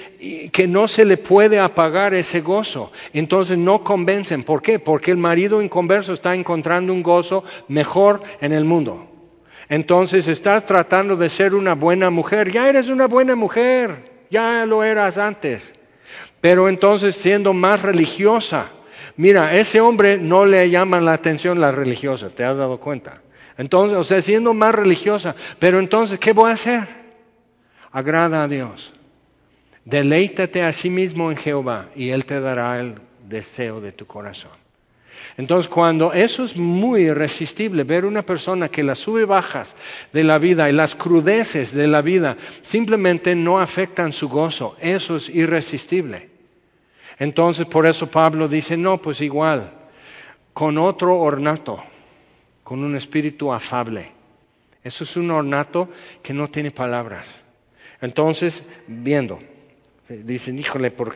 que no se le puede apagar ese gozo. Entonces no convencen. ¿Por qué? Porque el marido inconverso está encontrando un gozo mejor en el mundo. Entonces estás tratando de ser una buena mujer. Ya eres una buena mujer. Ya lo eras antes. Pero entonces siendo más religiosa. Mira, ese hombre no le llama la atención las religiosas. ¿Te has dado cuenta? Entonces, o sea, siendo más religiosa. Pero entonces, ¿qué voy a hacer? Agrada a Dios. Deleítate a sí mismo en Jehová y Él te dará el deseo de tu corazón. Entonces, cuando eso es muy irresistible, ver una persona que las sube bajas de la vida y las crudeces de la vida simplemente no afectan su gozo, eso es irresistible. Entonces, por eso Pablo dice, no, pues igual, con otro ornato, con un espíritu afable. Eso es un ornato que no tiene palabras. Entonces, viendo, Dicen, híjole, ¿por?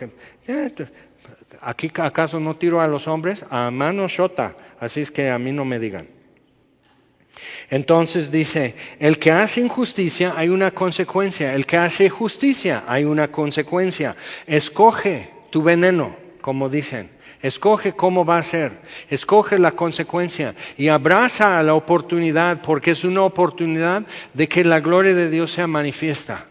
¿Aquí acaso no tiro a los hombres? A mano shota. Así es que a mí no me digan. Entonces dice, el que hace injusticia hay una consecuencia, el que hace justicia hay una consecuencia. Escoge tu veneno, como dicen. Escoge cómo va a ser, escoge la consecuencia y abraza la oportunidad porque es una oportunidad de que la gloria de Dios sea manifiesta.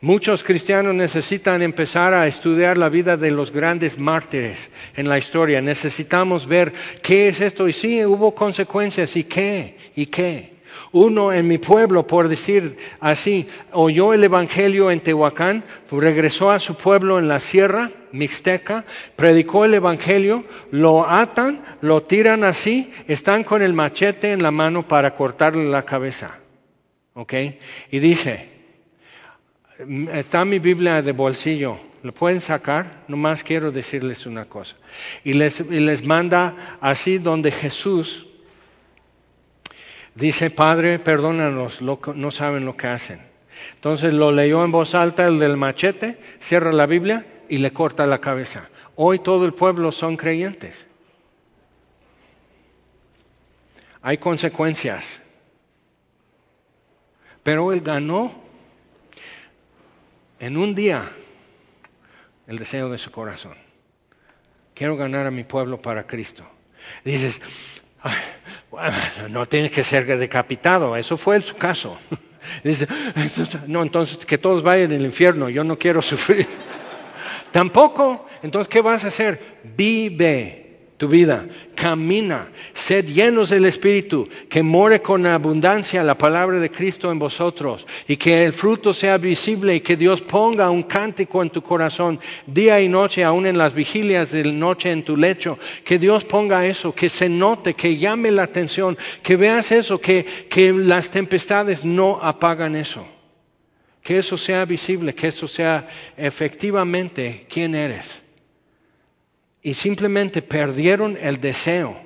Muchos cristianos necesitan empezar a estudiar la vida de los grandes mártires en la historia. Necesitamos ver qué es esto y sí, hubo consecuencias y qué y qué. Uno en mi pueblo, por decir así, oyó el Evangelio en Tehuacán, regresó a su pueblo en la sierra mixteca, predicó el Evangelio, lo atan, lo tiran así, están con el machete en la mano para cortarle la cabeza. ¿Ok? Y dice, está mi Biblia de bolsillo, lo pueden sacar, nomás quiero decirles una cosa. Y les, y les manda así donde Jesús dice, Padre, perdónanos, no saben lo que hacen. Entonces lo leyó en voz alta el del machete, cierra la Biblia y le corta la cabeza. Hoy todo el pueblo son creyentes. Hay consecuencias. Pero él ganó en un día el deseo de su corazón. Quiero ganar a mi pueblo para Cristo. Dices, no tiene que ser decapitado, eso fue su caso. Dice, no, entonces que todos vayan al infierno, yo no quiero sufrir. Tampoco, entonces, ¿qué vas a hacer? Vive tu vida, camina, sed llenos del Espíritu, que more con abundancia la palabra de Cristo en vosotros y que el fruto sea visible y que Dios ponga un cántico en tu corazón día y noche, aún en las vigilias de noche en tu lecho, que Dios ponga eso, que se note, que llame la atención, que veas eso, que, que las tempestades no apagan eso, que eso sea visible, que eso sea efectivamente quién eres y simplemente perdieron el deseo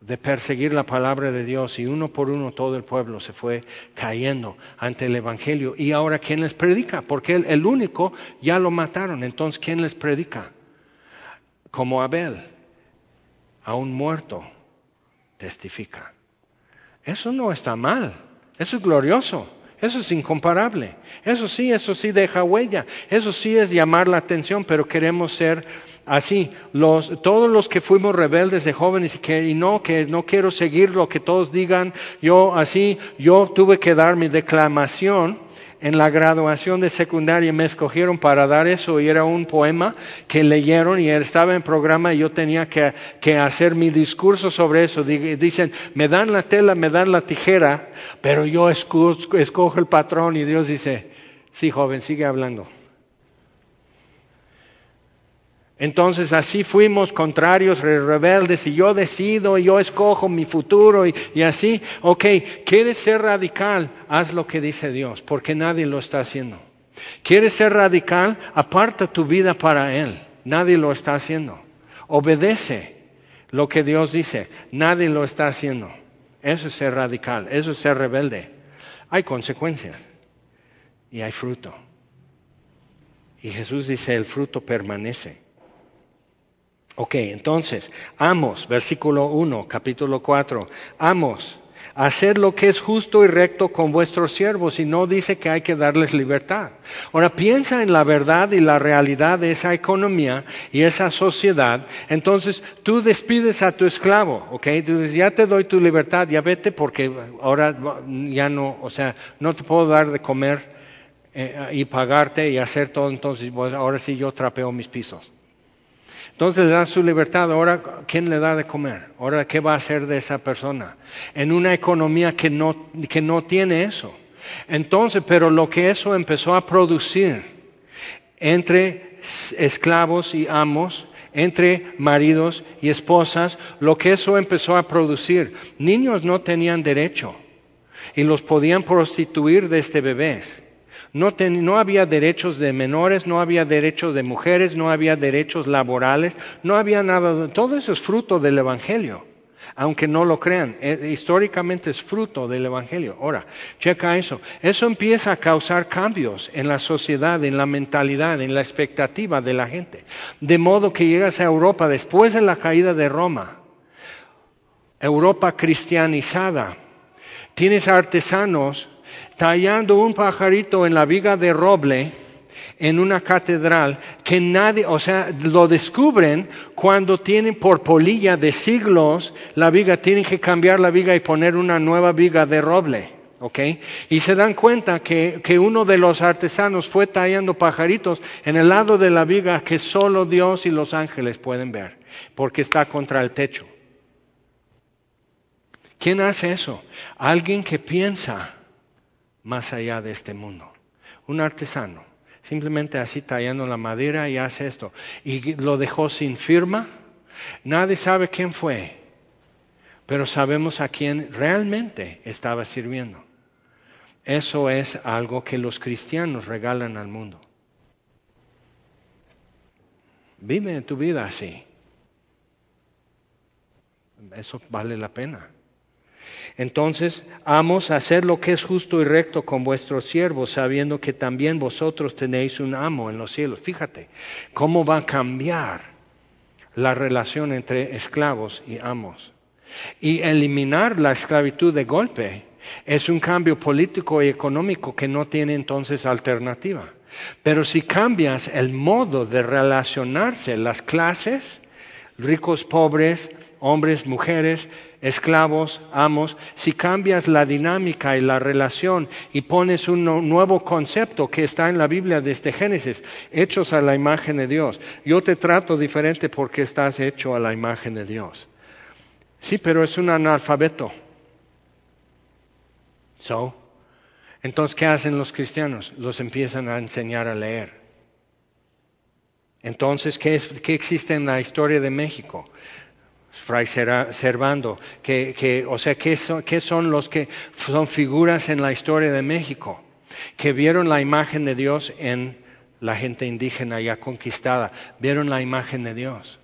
de perseguir la palabra de Dios y uno por uno todo el pueblo se fue cayendo ante el Evangelio. Y ahora, ¿quién les predica? Porque el, único ya lo mataron. Entonces, ¿quién les predica? Como Abel, a un muerto, testifica. Eso no está mal, eso es glorioso. Eso es incomparable. Eso sí, eso sí deja huella. Eso sí es llamar la atención, pero queremos ser así. Los, todos los que fuimos rebeldes de jóvenes y que y no, que no quiero seguir lo que todos digan, yo así, yo tuve que dar mi declamación en la graduación de secundaria me escogieron para dar eso y era un poema que leyeron y estaba en programa y yo tenía que, hacer mi discurso sobre eso. Dicen, me dan la tela, me dan la tijera, pero yo escojo el patrón y Dios dice, sí joven, sigue hablando. Entonces así fuimos contrarios, rebeldes, y yo decido, y yo escojo mi futuro, y, así, ok, ¿quieres ser radical? Haz lo que dice Dios, porque nadie lo está haciendo. ¿Quieres ser radical? Aparta tu vida para Él, nadie lo está haciendo. Obedece lo que Dios dice, nadie lo está haciendo. Eso es ser radical, eso es ser rebelde. Hay consecuencias y hay fruto. Y Jesús dice, el fruto permanece. Ok, entonces, amos, versículo 1, capítulo 4, amos, hacer lo que es justo y recto con vuestros siervos y no dice que hay que darles libertad. Ahora piensa en la verdad y la realidad de esa economía y esa sociedad. Entonces tú despides a tu esclavo, ¿ok? Tú dices, ya te doy tu libertad, ya vete porque ahora ya no, o sea, no te puedo dar de comer eh, y pagarte y hacer todo, entonces ahora sí yo trapeo mis pisos. Entonces le da su libertad. Ahora, ¿quién le da de comer? Ahora, ¿qué va a hacer de esa persona? En una economía que no, que no tiene eso. Entonces, pero lo que eso empezó a producir entre esclavos y amos, entre maridos y esposas, lo que eso empezó a producir. Niños no tenían derecho y los podían prostituir desde bebés. No, había derechos de menores, no había derechos de mujeres, no había derechos laborales, no había nada. Todo eso es fruto del Evangelio. aunque no lo crean. Eh, históricamente es fruto del Evangelio. Ahora, checa eso. Eso empieza a causar cambios en la sociedad, en la mentalidad, en la expectativa de la gente. De modo que llegas a Europa después de la caída de Roma, Europa cristianizada, tienes artesanos tallando un pajarito en la viga de roble, en una catedral que nadie, o sea, lo descubren cuando tienen por polilla de siglos la viga, tienen que cambiar la viga y poner una nueva viga de roble. ¿ok? Y se dan cuenta que, que, uno de los artesanos fue tallando pajaritos en el lado de la viga que solo Dios y los ángeles pueden ver, porque está contra el techo. ¿Quién hace eso? Alguien que piensa más allá de este mundo, un artesano. Simplemente así tallando la madera y hace esto. Y lo dejó sin firma. Nadie sabe quién fue, pero sabemos a quién realmente estaba sirviendo. Eso es algo que los cristianos regalan al mundo. Vive tu vida así. Eso vale la pena. Entonces, amos hacer lo que es justo y recto con vuestros siervos, sabiendo que también vosotros tenéis un amo en los cielos. Fíjate cómo va a cambiar la relación entre esclavos y amos. Y eliminar la esclavitud de golpe es un cambio político y económico que no tiene entonces alternativa. Pero si cambias el modo de relacionarse, las clases, ricos, pobres, hombres, mujeres, esclavos, amos, si cambias la dinámica y la relación y pones un nuevo concepto que está en la Biblia desde Génesis, hechos a la imagen de Dios. Yo te trato diferente porque estás hecho a la imagen de Dios. Sí, pero es un analfabeto. So, entonces, ¿qué hacen los cristianos? Los empiezan a enseñar a leer. Entonces, ¿qué, ¿qué, existe en la historia de México? Fray Servando, que, o sea, ¿qué son, ¿qué son los que son figuras en la historia de México? Que vieron la imagen de Dios en la gente indígena ya conquistada, vieron la imagen de Dios.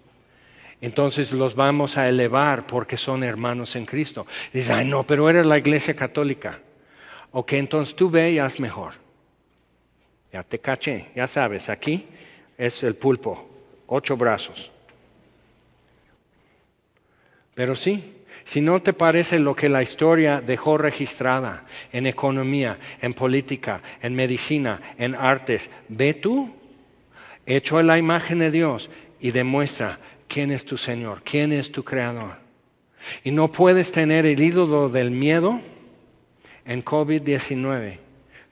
Entonces los vamos a elevar porque son hermanos en Cristo. Dice, ay no, pero era la iglesia católica. Ok, entonces tú ve y haz mejor. Ya te caché, ya sabes, aquí es el pulpo, ocho brazos. Pero sí, si no te parece lo que la historia dejó registrada en economía, en política, en medicina, en artes, ve tú, hecho en la imagen de Dios y demuestra quién es tu Señor, quién es tu Creador. Y no puedes tener el ídolo del miedo en COVID-19.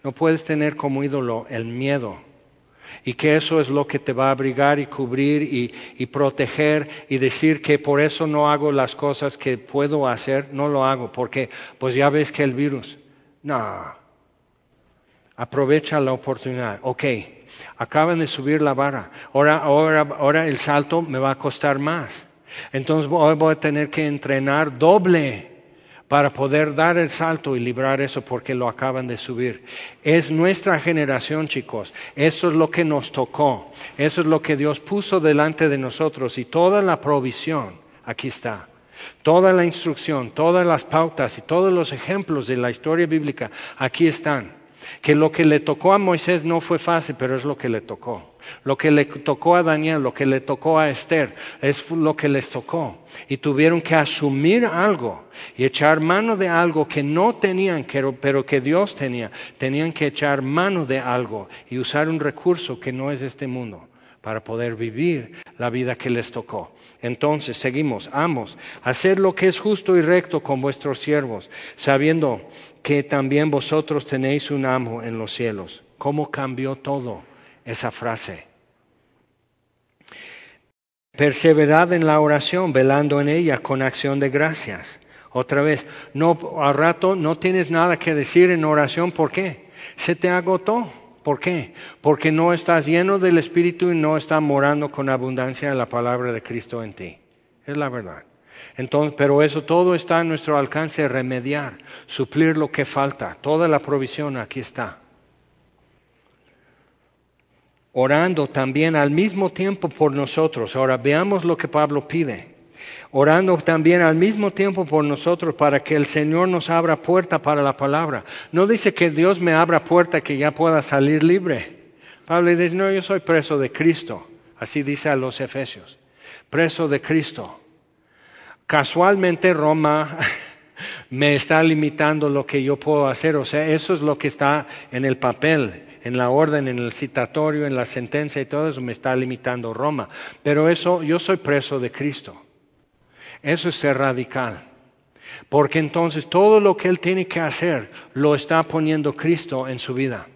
No puedes tener como ídolo el miedo y que eso es lo que te va a abrigar y cubrir y, proteger y decir que por eso no hago las cosas que puedo hacer, no lo hago, porque pues ya ves que el virus, no, aprovecha la oportunidad, ok, acaban de subir la vara, ahora, ahora, ahora el salto me va a costar más, entonces voy a tener que entrenar doble para poder dar el salto y librar eso porque lo acaban de subir. Es nuestra generación, chicos. Eso es lo que nos tocó. Eso es lo que Dios puso delante de nosotros y toda la provisión, aquí está. Toda la instrucción, todas las pautas y todos los ejemplos de la historia bíblica, aquí están. Que lo que le tocó a Moisés no fue fácil, pero es lo que le tocó. Lo que le tocó a Daniel, lo que le tocó a Esther, es lo que les tocó. Y tuvieron que asumir algo y echar mano de algo que no tenían, pero que Dios tenía. Tenían que echar mano de algo y usar un recurso que no es este mundo para poder vivir la vida que les tocó. Entonces, seguimos, amos, hacer lo que es justo y recto con vuestros siervos, sabiendo que también vosotros tenéis un amo en los cielos. ¿Cómo cambió todo? esa frase. Perseverad en la oración, velando en ella con acción de gracias. Otra vez, no, al rato no tienes nada que decir en oración, ¿por qué? Se te agotó. ¿Por qué? Porque no estás lleno del Espíritu y no está morando con abundancia la palabra de Cristo en ti. Es la verdad. Entonces, pero eso todo está a nuestro alcance, remediar, suplir lo que falta. Toda la provisión aquí está orando también al mismo tiempo por nosotros. Ahora veamos lo que Pablo pide. orando también al mismo tiempo por nosotros para que el Señor nos abra puerta para la palabra. No dice que Dios me abra puerta que ya pueda salir libre. Pablo dice, no, yo soy preso de Cristo. Así dice a los Efesios. Preso de Cristo. Casualmente Roma me está limitando lo que yo puedo hacer. O sea, eso es lo que está en el papel, en la orden, en el citatorio, en la sentencia y todo eso me está limitando Roma. Pero eso, yo soy preso de Cristo. Eso es ser radical. Porque entonces todo lo que él tiene que hacer lo está poniendo Cristo en su vida.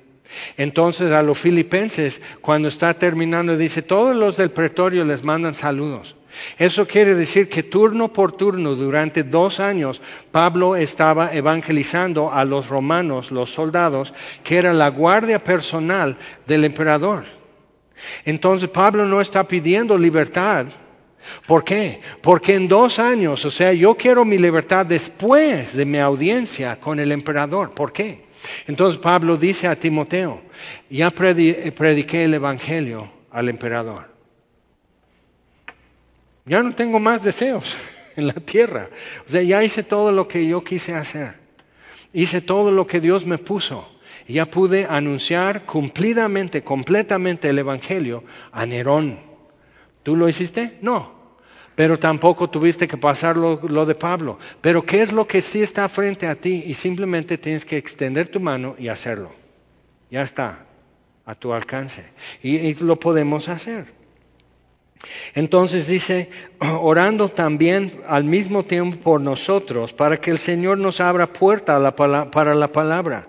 Entonces a los filipenses, cuando está terminando, dice, todos los del pretorio les mandan saludos. Eso quiere decir que turno por turno, durante dos años, Pablo estaba evangelizando a los romanos, los soldados, que era la guardia personal del emperador. Entonces Pablo no está pidiendo libertad, ¿Por qué? Porque en dos años, o sea, yo quiero mi libertad después de mi audiencia con el emperador. ¿Por qué? Entonces Pablo dice a Timoteo, ya prediqué el Evangelio al emperador. Ya no tengo más deseos en la tierra. O sea, ya hice todo lo que yo quise hacer. Hice todo lo que Dios me puso. Ya pude anunciar cumplidamente, completamente el Evangelio a Nerón. ¿Tú lo hiciste? No. Pero tampoco tuviste que pasar lo, de Pablo. Pero ¿qué es lo que sí está frente a ti? Y simplemente tienes que extender tu mano y hacerlo. Ya está, a tu alcance. y, lo podemos hacer. Entonces dice, orando también al mismo tiempo por nosotros, para que el Señor nos abra puerta para la palabra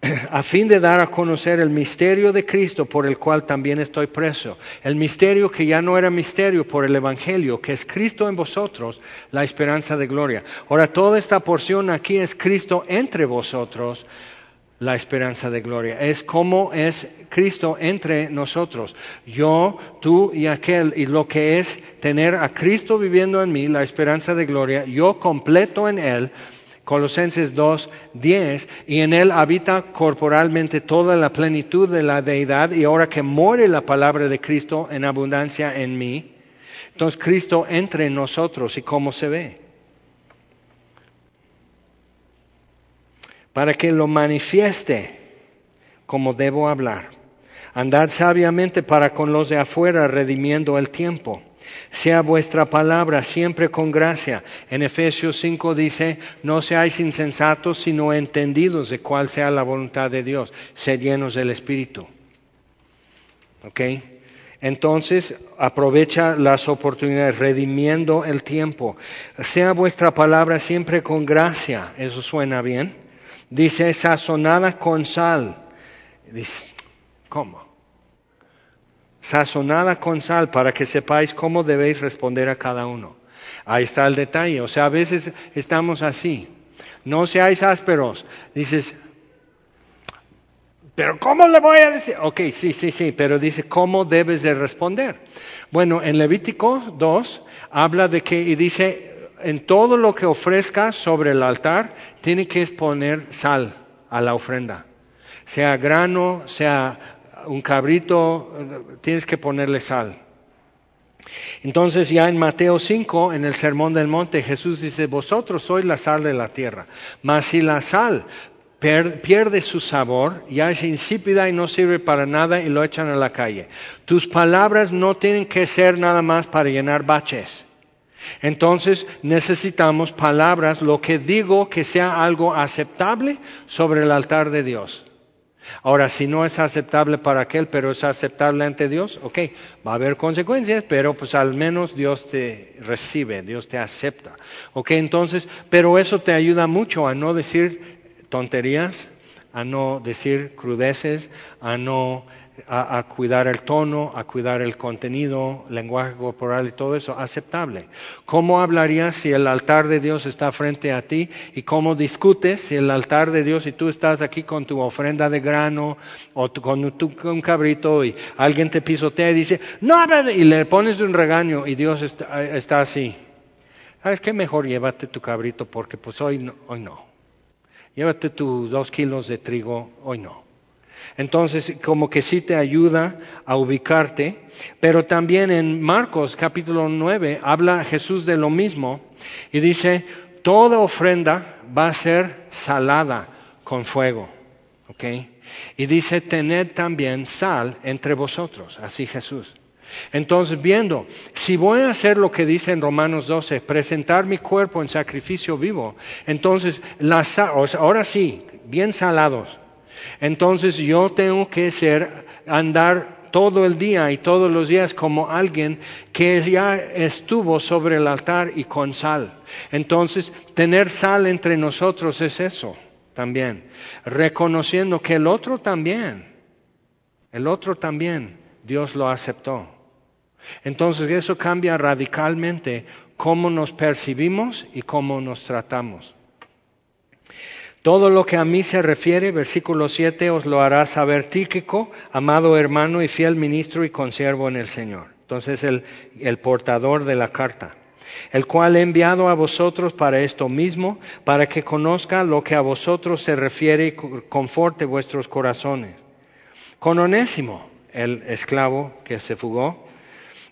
a fin de dar a conocer el misterio de Cristo por el cual también estoy preso. El misterio que ya no era misterio por el Evangelio, que es Cristo en vosotros, la esperanza de gloria. Ahora, toda esta porción aquí es Cristo entre vosotros, la esperanza de gloria. Es como es Cristo entre nosotros. Yo, tú y aquel. Y lo que es tener a Cristo viviendo en mí, la esperanza de gloria, yo completo en Él Colosenses 2, 10, y en él habita corporalmente toda la plenitud de la deidad, y ahora que muere la palabra de Cristo en abundancia en mí, entonces Cristo entre nosotros y cómo se ve. Para que lo manifieste como debo hablar. Andad sabiamente para con los de afuera, redimiendo el tiempo sea vuestra palabra siempre con gracia. En Efesios 5 dice, no seáis insensatos, sino entendidos de cuál sea la voluntad de Dios. Sed llenos del Espíritu. ¿Ok? Entonces, aprovecha las oportunidades, redimiendo el tiempo. Sea vuestra palabra siempre con gracia. ¿Eso suena bien? Dice, sazonada con sal. Dice, ¿cómo? Sazonada con sal para que sepáis cómo debéis responder a cada uno. Ahí está el detalle. O sea, a veces estamos así. No seáis ásperos. Dices, pero ¿cómo le voy a decir? Ok, sí, sí, sí, pero dice, ¿cómo debes de responder? Bueno, en Levítico 2 habla de que, y dice, en todo lo que ofrezcas sobre el altar, tiene que poner sal a la ofrenda. Sea grano, sea un cabrito, tienes que ponerle sal. Entonces ya en Mateo 5, en el Sermón del Monte, Jesús dice, vosotros sois la sal de la tierra, mas si la sal pierde su sabor, ya es insípida y no sirve para nada y lo echan a la calle. Tus palabras no tienen que ser nada más para llenar baches. Entonces necesitamos palabras, lo que digo que sea algo aceptable sobre el altar de Dios. Ahora, si no es aceptable para aquel, pero es aceptable ante Dios, ok, va a haber consecuencias, pero pues al menos Dios te recibe, Dios te acepta. Ok, entonces, pero eso te ayuda mucho a no decir tonterías, a no decir crudeces, a no a, cuidar el tono, a cuidar el contenido, lenguaje corporal y todo eso, aceptable. ¿Cómo hablarías si el altar de Dios está frente a ti? ¿Y cómo discutes si el altar de Dios y tú estás aquí con tu ofrenda de grano o con un cabrito y alguien te pisotea y dice, no, y le pones un regaño y Dios está, está así? ¿Sabes qué? Mejor llévate tu cabrito porque pues hoy no, hoy no. Llévate tus dos kilos de trigo, hoy no. Entonces, como que sí te ayuda a ubicarte. Pero también en Marcos capítulo 9 habla Jesús de lo mismo y dice, toda ofrenda va a ser salada con fuego. Y dice, tened también sal entre vosotros, así Jesús. Entonces, viendo, si voy a hacer lo que dice en Romanos 12, presentar mi cuerpo en sacrificio vivo, entonces, ahora sí, bien salados, entonces yo tengo que ser, andar todo el día y todos los días como alguien que ya estuvo sobre el altar y con sal. Entonces, tener sal entre nosotros es eso también, reconociendo que el otro también, el otro también, Dios lo aceptó. Entonces eso cambia radicalmente cómo nos percibimos y cómo nos tratamos. Todo lo que a mí se refiere, versículo 7, os lo hará saber Tíquico, amado hermano y fiel ministro y consiervo en el Señor. Entonces el, el portador de la carta, el cual he enviado a vosotros para esto mismo, para que conozca lo que a vosotros se refiere y conforte vuestros corazones. Con Onésimo, el esclavo que se fugó,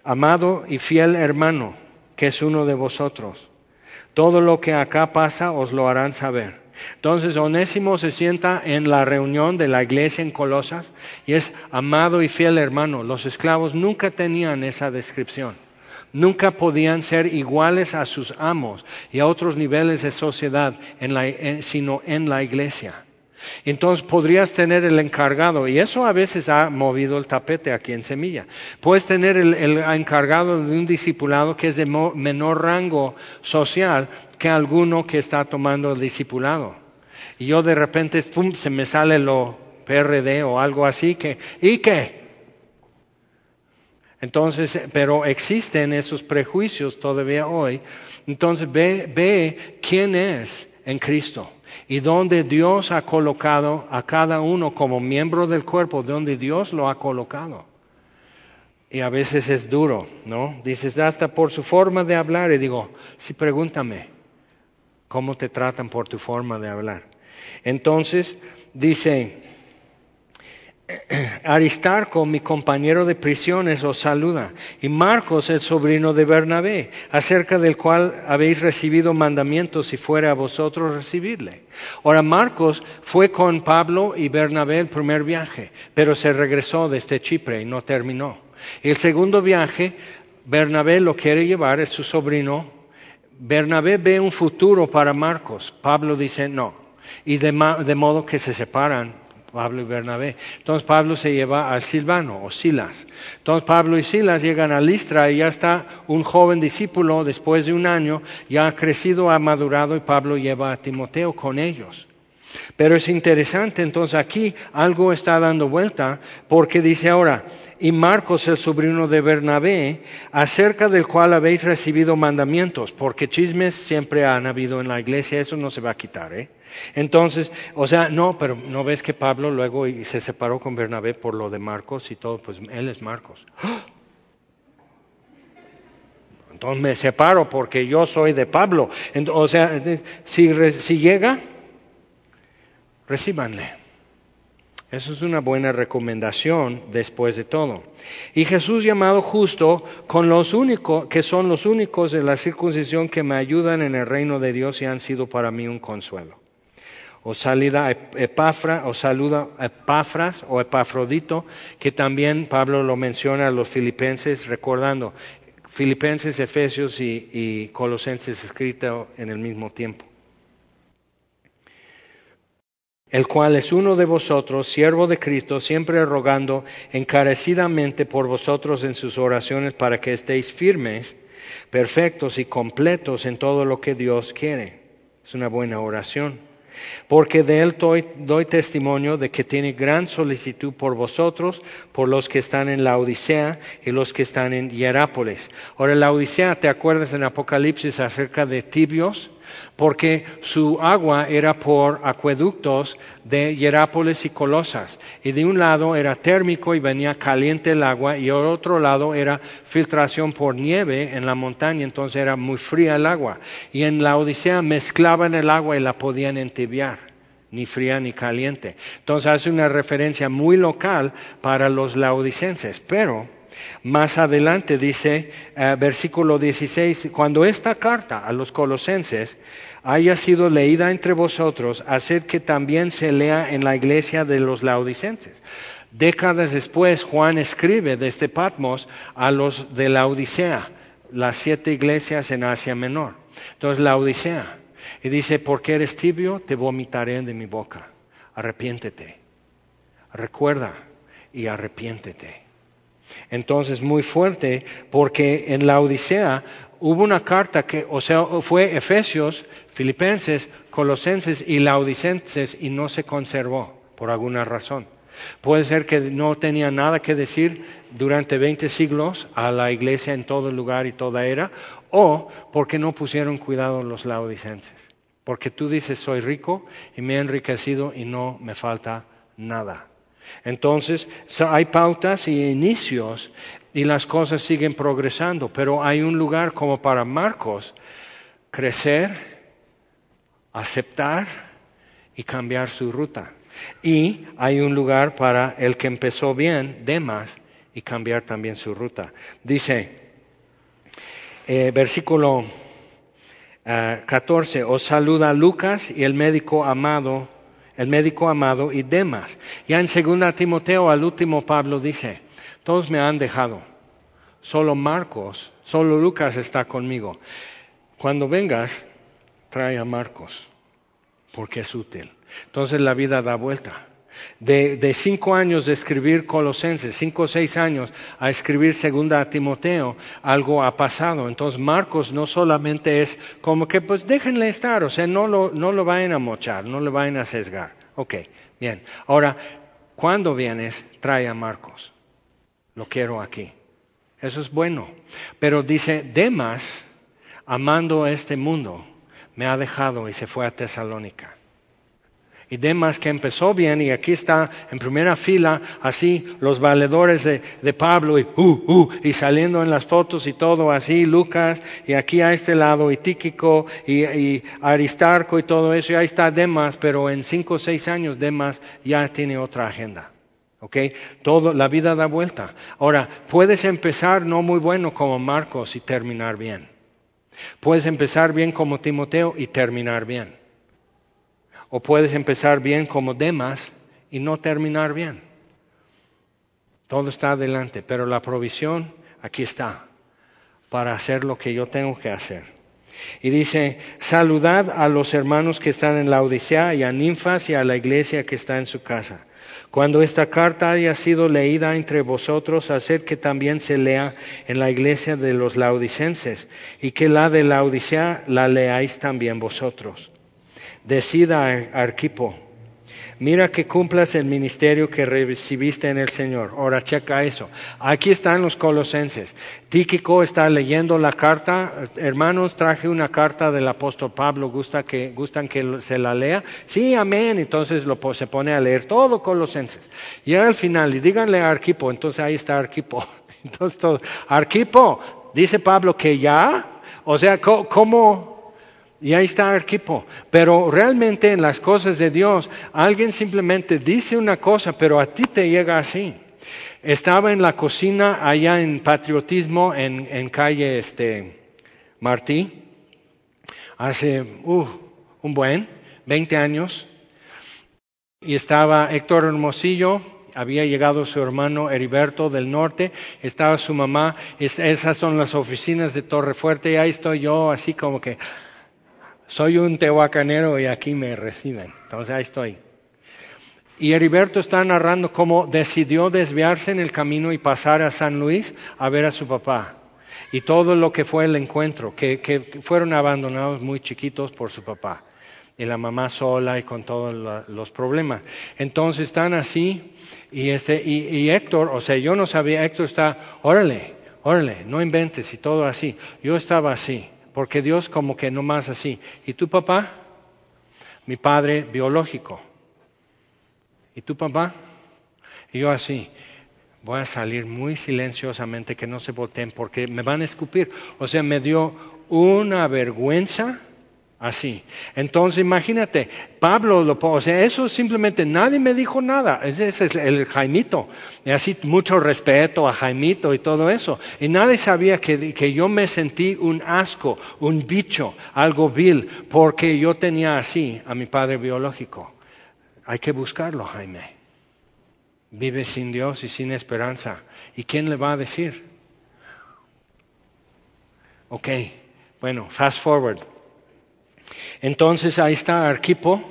amado y fiel hermano, que es uno de vosotros. Todo lo que acá pasa os lo harán saber. Entonces Onésimo se sienta en la reunión de la iglesia en Colosas y es amado y fiel hermano. Los esclavos nunca tenían esa descripción. Nunca podían ser iguales a sus amos y a otros niveles de sociedad, sino en la iglesia. Entonces podrías tener el encargado, y eso a veces ha movido el tapete aquí en Semilla. Puedes tener el, encargado de un discipulado que es de menor rango social que alguno que está tomando el discipulado. Y yo de repente, pum, se me sale lo PRD o algo así que, ¿y qué? Entonces, pero existen esos prejuicios todavía hoy. Entonces ve, ve quién es en Cristo y donde Dios ha colocado a cada uno como miembro del cuerpo, donde Dios lo ha colocado. Y a veces es duro, ¿no? Dices, hasta por su forma de hablar, y digo, sí, pregúntame, ¿cómo te tratan por tu forma de hablar? Entonces, dice, Aristarco, mi compañero de prisiones, os saluda, y Marcos, el sobrino de Bernabé, acerca del cual habéis recibido mandamientos si fuera a vosotros recibirle. Ahora, Marcos fue con Pablo y Bernabé el primer viaje, pero se regresó desde Chipre y no terminó. El segundo viaje, Bernabé lo quiere llevar, es su sobrino. Bernabé ve un futuro para Marcos, Pablo dice no, y de modo que se separan Pablo y Bernabé. Entonces Pablo se lleva a Silvano o Silas. Entonces Pablo y Silas llegan a Listra y ya está un joven discípulo después de un año, ya ha crecido, ha madurado y Pablo lleva a Timoteo con ellos. Pero es interesante, entonces aquí algo está dando vuelta porque dice ahora, y Marcos, el sobrino de Bernabé, acerca del cual habéis recibido mandamientos, porque chismes siempre han habido en la iglesia, eso no se va a quitar, ¿eh? Entonces, o sea, no, pero no ves que Pablo luego se separó con Bernabé por lo de Marcos y todo, pues él es Marcos. Entonces me separo porque yo soy de Pablo. o sea, si llega, recíbanle. Eso es una buena recomendación después de todo. Y Jesús llamado justo con los únicos, que son los únicos de la circuncisión que me ayudan en el reino de Dios y han sido para mí un consuelo. O salida Epafra, o saluda Epafras o Epafrodito, que también Pablo lo menciona a los filipenses, recordando, Filipenses, Efesios y, y Colosenses escrito en el mismo tiempo el cual es uno de vosotros, siervo de Cristo, siempre rogando encarecidamente por vosotros en sus oraciones para que estéis firmes, perfectos y completos en todo lo que Dios quiere. Es una buena oración. Porque de él doy, testimonio de que tiene gran solicitud por vosotros, por los que están en la Odisea y los que están en Hierápolis. Ahora, la Odisea, ¿te acuerdas en Apocalipsis acerca de tibios? Porque su agua era por acueductos de Hierápolis y Colosas. Y de un lado era térmico y venía caliente el agua, y al otro lado era filtración por nieve en la montaña, entonces era muy fría el agua. Y en la Odisea mezclaban el agua y la podían entibiar. ni fría ni caliente. Entonces hace una referencia muy local para los laodicenses, pero más adelante dice, eh, versículo 16, cuando esta carta a los colosenses haya sido leída entre vosotros, haced que también se lea en la iglesia de los laodicenses. Décadas después, Juan escribe desde Patmos a los de la Odisea, las siete iglesias en Asia Menor. Entonces, la Odisea. Y dice, porque eres tibio, te vomitaré de mi boca. Arrepiéntete. Recuerda y arrepiéntete. Entonces, muy fuerte, porque en la Odisea hubo una carta que, o sea, fue Efesios, Filipenses, Colosenses y Laodicenses y no se conservó por alguna razón. Puede ser que no tenía nada que decir durante 20 siglos a la iglesia en todo lugar y toda era, o porque no pusieron cuidado los laodicenses. Porque tú dices, soy rico y me he enriquecido y no me falta nada. Entonces, hay pautas y inicios y las cosas siguen progresando, pero hay un lugar como para Marcos crecer, aceptar y cambiar su ruta. Y hay un lugar para el que empezó bien, Demas, y cambiar también su ruta. Dice, eh, versículo 14, ah, os saluda Lucas y el médico amado el médico amado y demás. Ya en 2 Timoteo al último Pablo dice, todos me han dejado, solo Marcos, solo Lucas está conmigo. Cuando vengas, trae a Marcos, porque es útil. Entonces la vida da vuelta. De, cinco años de escribir Colosenses, cinco o seis años a escribir segunda Timoteo, algo ha pasado. Entonces Marcos no solamente es como que pues déjenle estar, o sea, no lo, no lo vayan a mochar, no lo vayan a sesgar. Ok, bien. Ahora, cuando vienes, trae a Marcos. Lo quiero aquí. Eso es bueno. Pero dice, Demas, amando este mundo, me ha dejado y se fue a Tesalónica y demás que empezó bien y aquí está en primera fila así los valedores de, Pablo y, uh, uh, y saliendo en las fotos y todo así Lucas y aquí a este lado y Tíquico y, Aristarco y todo eso y ahí está Demas pero en cinco o seis años Demas ya tiene otra agenda. ¿Ok? Todo, la vida da vuelta. Ahora, puedes empezar no muy bueno como Marcos y terminar bien. Puedes empezar bien como Timoteo y terminar bien. O puedes empezar bien como demás y no terminar bien. Todo está adelante, pero la provisión aquí está para hacer lo que yo tengo que hacer. Y dice, saludad a los hermanos que están en la Odisea y a Ninfas y a la iglesia que está en su casa. Cuando esta carta haya sido leída entre vosotros, haced que también se lea en la iglesia de los laodicenses y que la de la Odisea la leáis también vosotros decida Arquipo, mira que cumplas el ministerio que recibiste en el Señor. Ahora checa eso. Aquí están los colosenses. Tíquico está leyendo la carta. Hermanos, traje una carta del apóstol Pablo. ¿Gusta que, ¿Gustan que se la lea? Sí, amén. Entonces lo, se pone a leer todo colosenses. Y al final, y díganle a Arquipo. Entonces ahí está Arquipo. Entonces todo. Arquipo, dice Pablo que ya. O sea, ¿cómo? Y ahí está Arquipo. Pero realmente en las cosas de Dios, alguien simplemente dice una cosa, pero a ti te llega así. Estaba en la cocina allá en Patriotismo, en, calle este, Martí, hace uh, un buen, 20 años. Y estaba Héctor Hermosillo, había llegado su hermano Heriberto del norte, estaba su mamá, esas son las oficinas de Torrefuerte y ahí estoy yo así como que, soy un tehuacanero y aquí me reciben. Entonces ahí estoy. Y Heriberto está narrando cómo decidió desviarse en el camino y pasar a San Luis a ver a su papá. Y todo lo que fue el encuentro, que, fueron abandonados muy chiquitos por su papá. Y la mamá sola y con todos los problemas. Entonces están así y, este, y, y Héctor, o sea, yo no sabía, Héctor está, órale, órale, no inventes y todo así. Yo estaba así porque Dios como que no más así. ¿Y tu papá? Mi padre biológico. ¿Y tu papá? Y yo así. Voy a salir muy silenciosamente que no se volteen porque me van a escupir. O sea, me dio una vergüenza Así. Entonces imagínate, Pablo lo o sea, eso simplemente nadie me dijo nada. Ese es el Jaimito. Y así mucho respeto a Jaimito y todo eso. Y nadie sabía que, que yo me sentí un asco, un bicho, algo vil, porque yo tenía así a mi padre biológico. Hay que buscarlo, Jaime. Vive sin Dios y sin esperanza. ¿Y quién le va a decir? Ok, bueno, fast forward. Entonces ahí está Arquipo.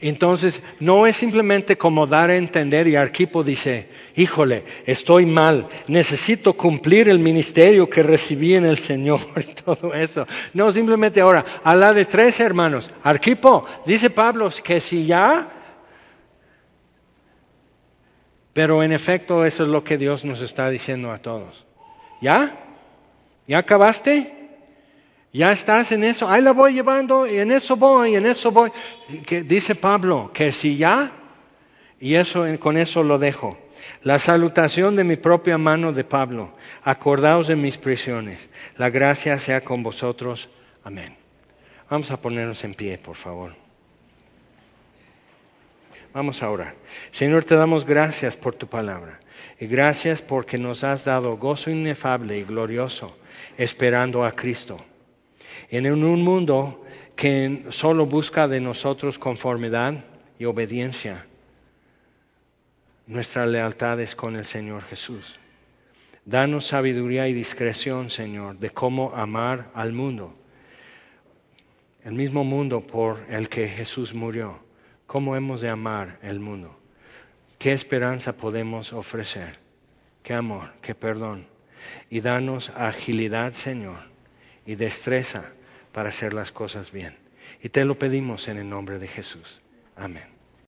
Entonces no es simplemente como dar a entender y Arquipo dice, híjole, estoy mal, necesito cumplir el ministerio que recibí en el Señor y todo eso. No, simplemente ahora, a la de tres hermanos, Arquipo, dice Pablo que si ya, pero en efecto eso es lo que Dios nos está diciendo a todos. ¿Ya? ¿Ya acabaste? Ya estás en eso, ahí la voy llevando y en eso voy, y en eso voy. Que dice Pablo que si ya, y eso con eso lo dejo. La salutación de mi propia mano de Pablo. Acordaos de mis prisiones. La gracia sea con vosotros. Amén. Vamos a ponernos en pie, por favor. Vamos a orar. Señor, te damos gracias por tu palabra. Y gracias porque nos has dado gozo inefable y glorioso, esperando a Cristo en un mundo que solo busca de nosotros conformidad y obediencia, nuestra lealtad es con el Señor Jesús. Danos sabiduría y discreción, Señor, de cómo amar al mundo, el mismo mundo por el que Jesús murió. ¿Cómo hemos de amar el mundo? ¿Qué esperanza podemos ofrecer? ¿Qué amor? ¿Qué perdón? Y danos agilidad, Señor, y destreza para hacer las cosas bien. Y te lo pedimos en el nombre de Jesús. Amén.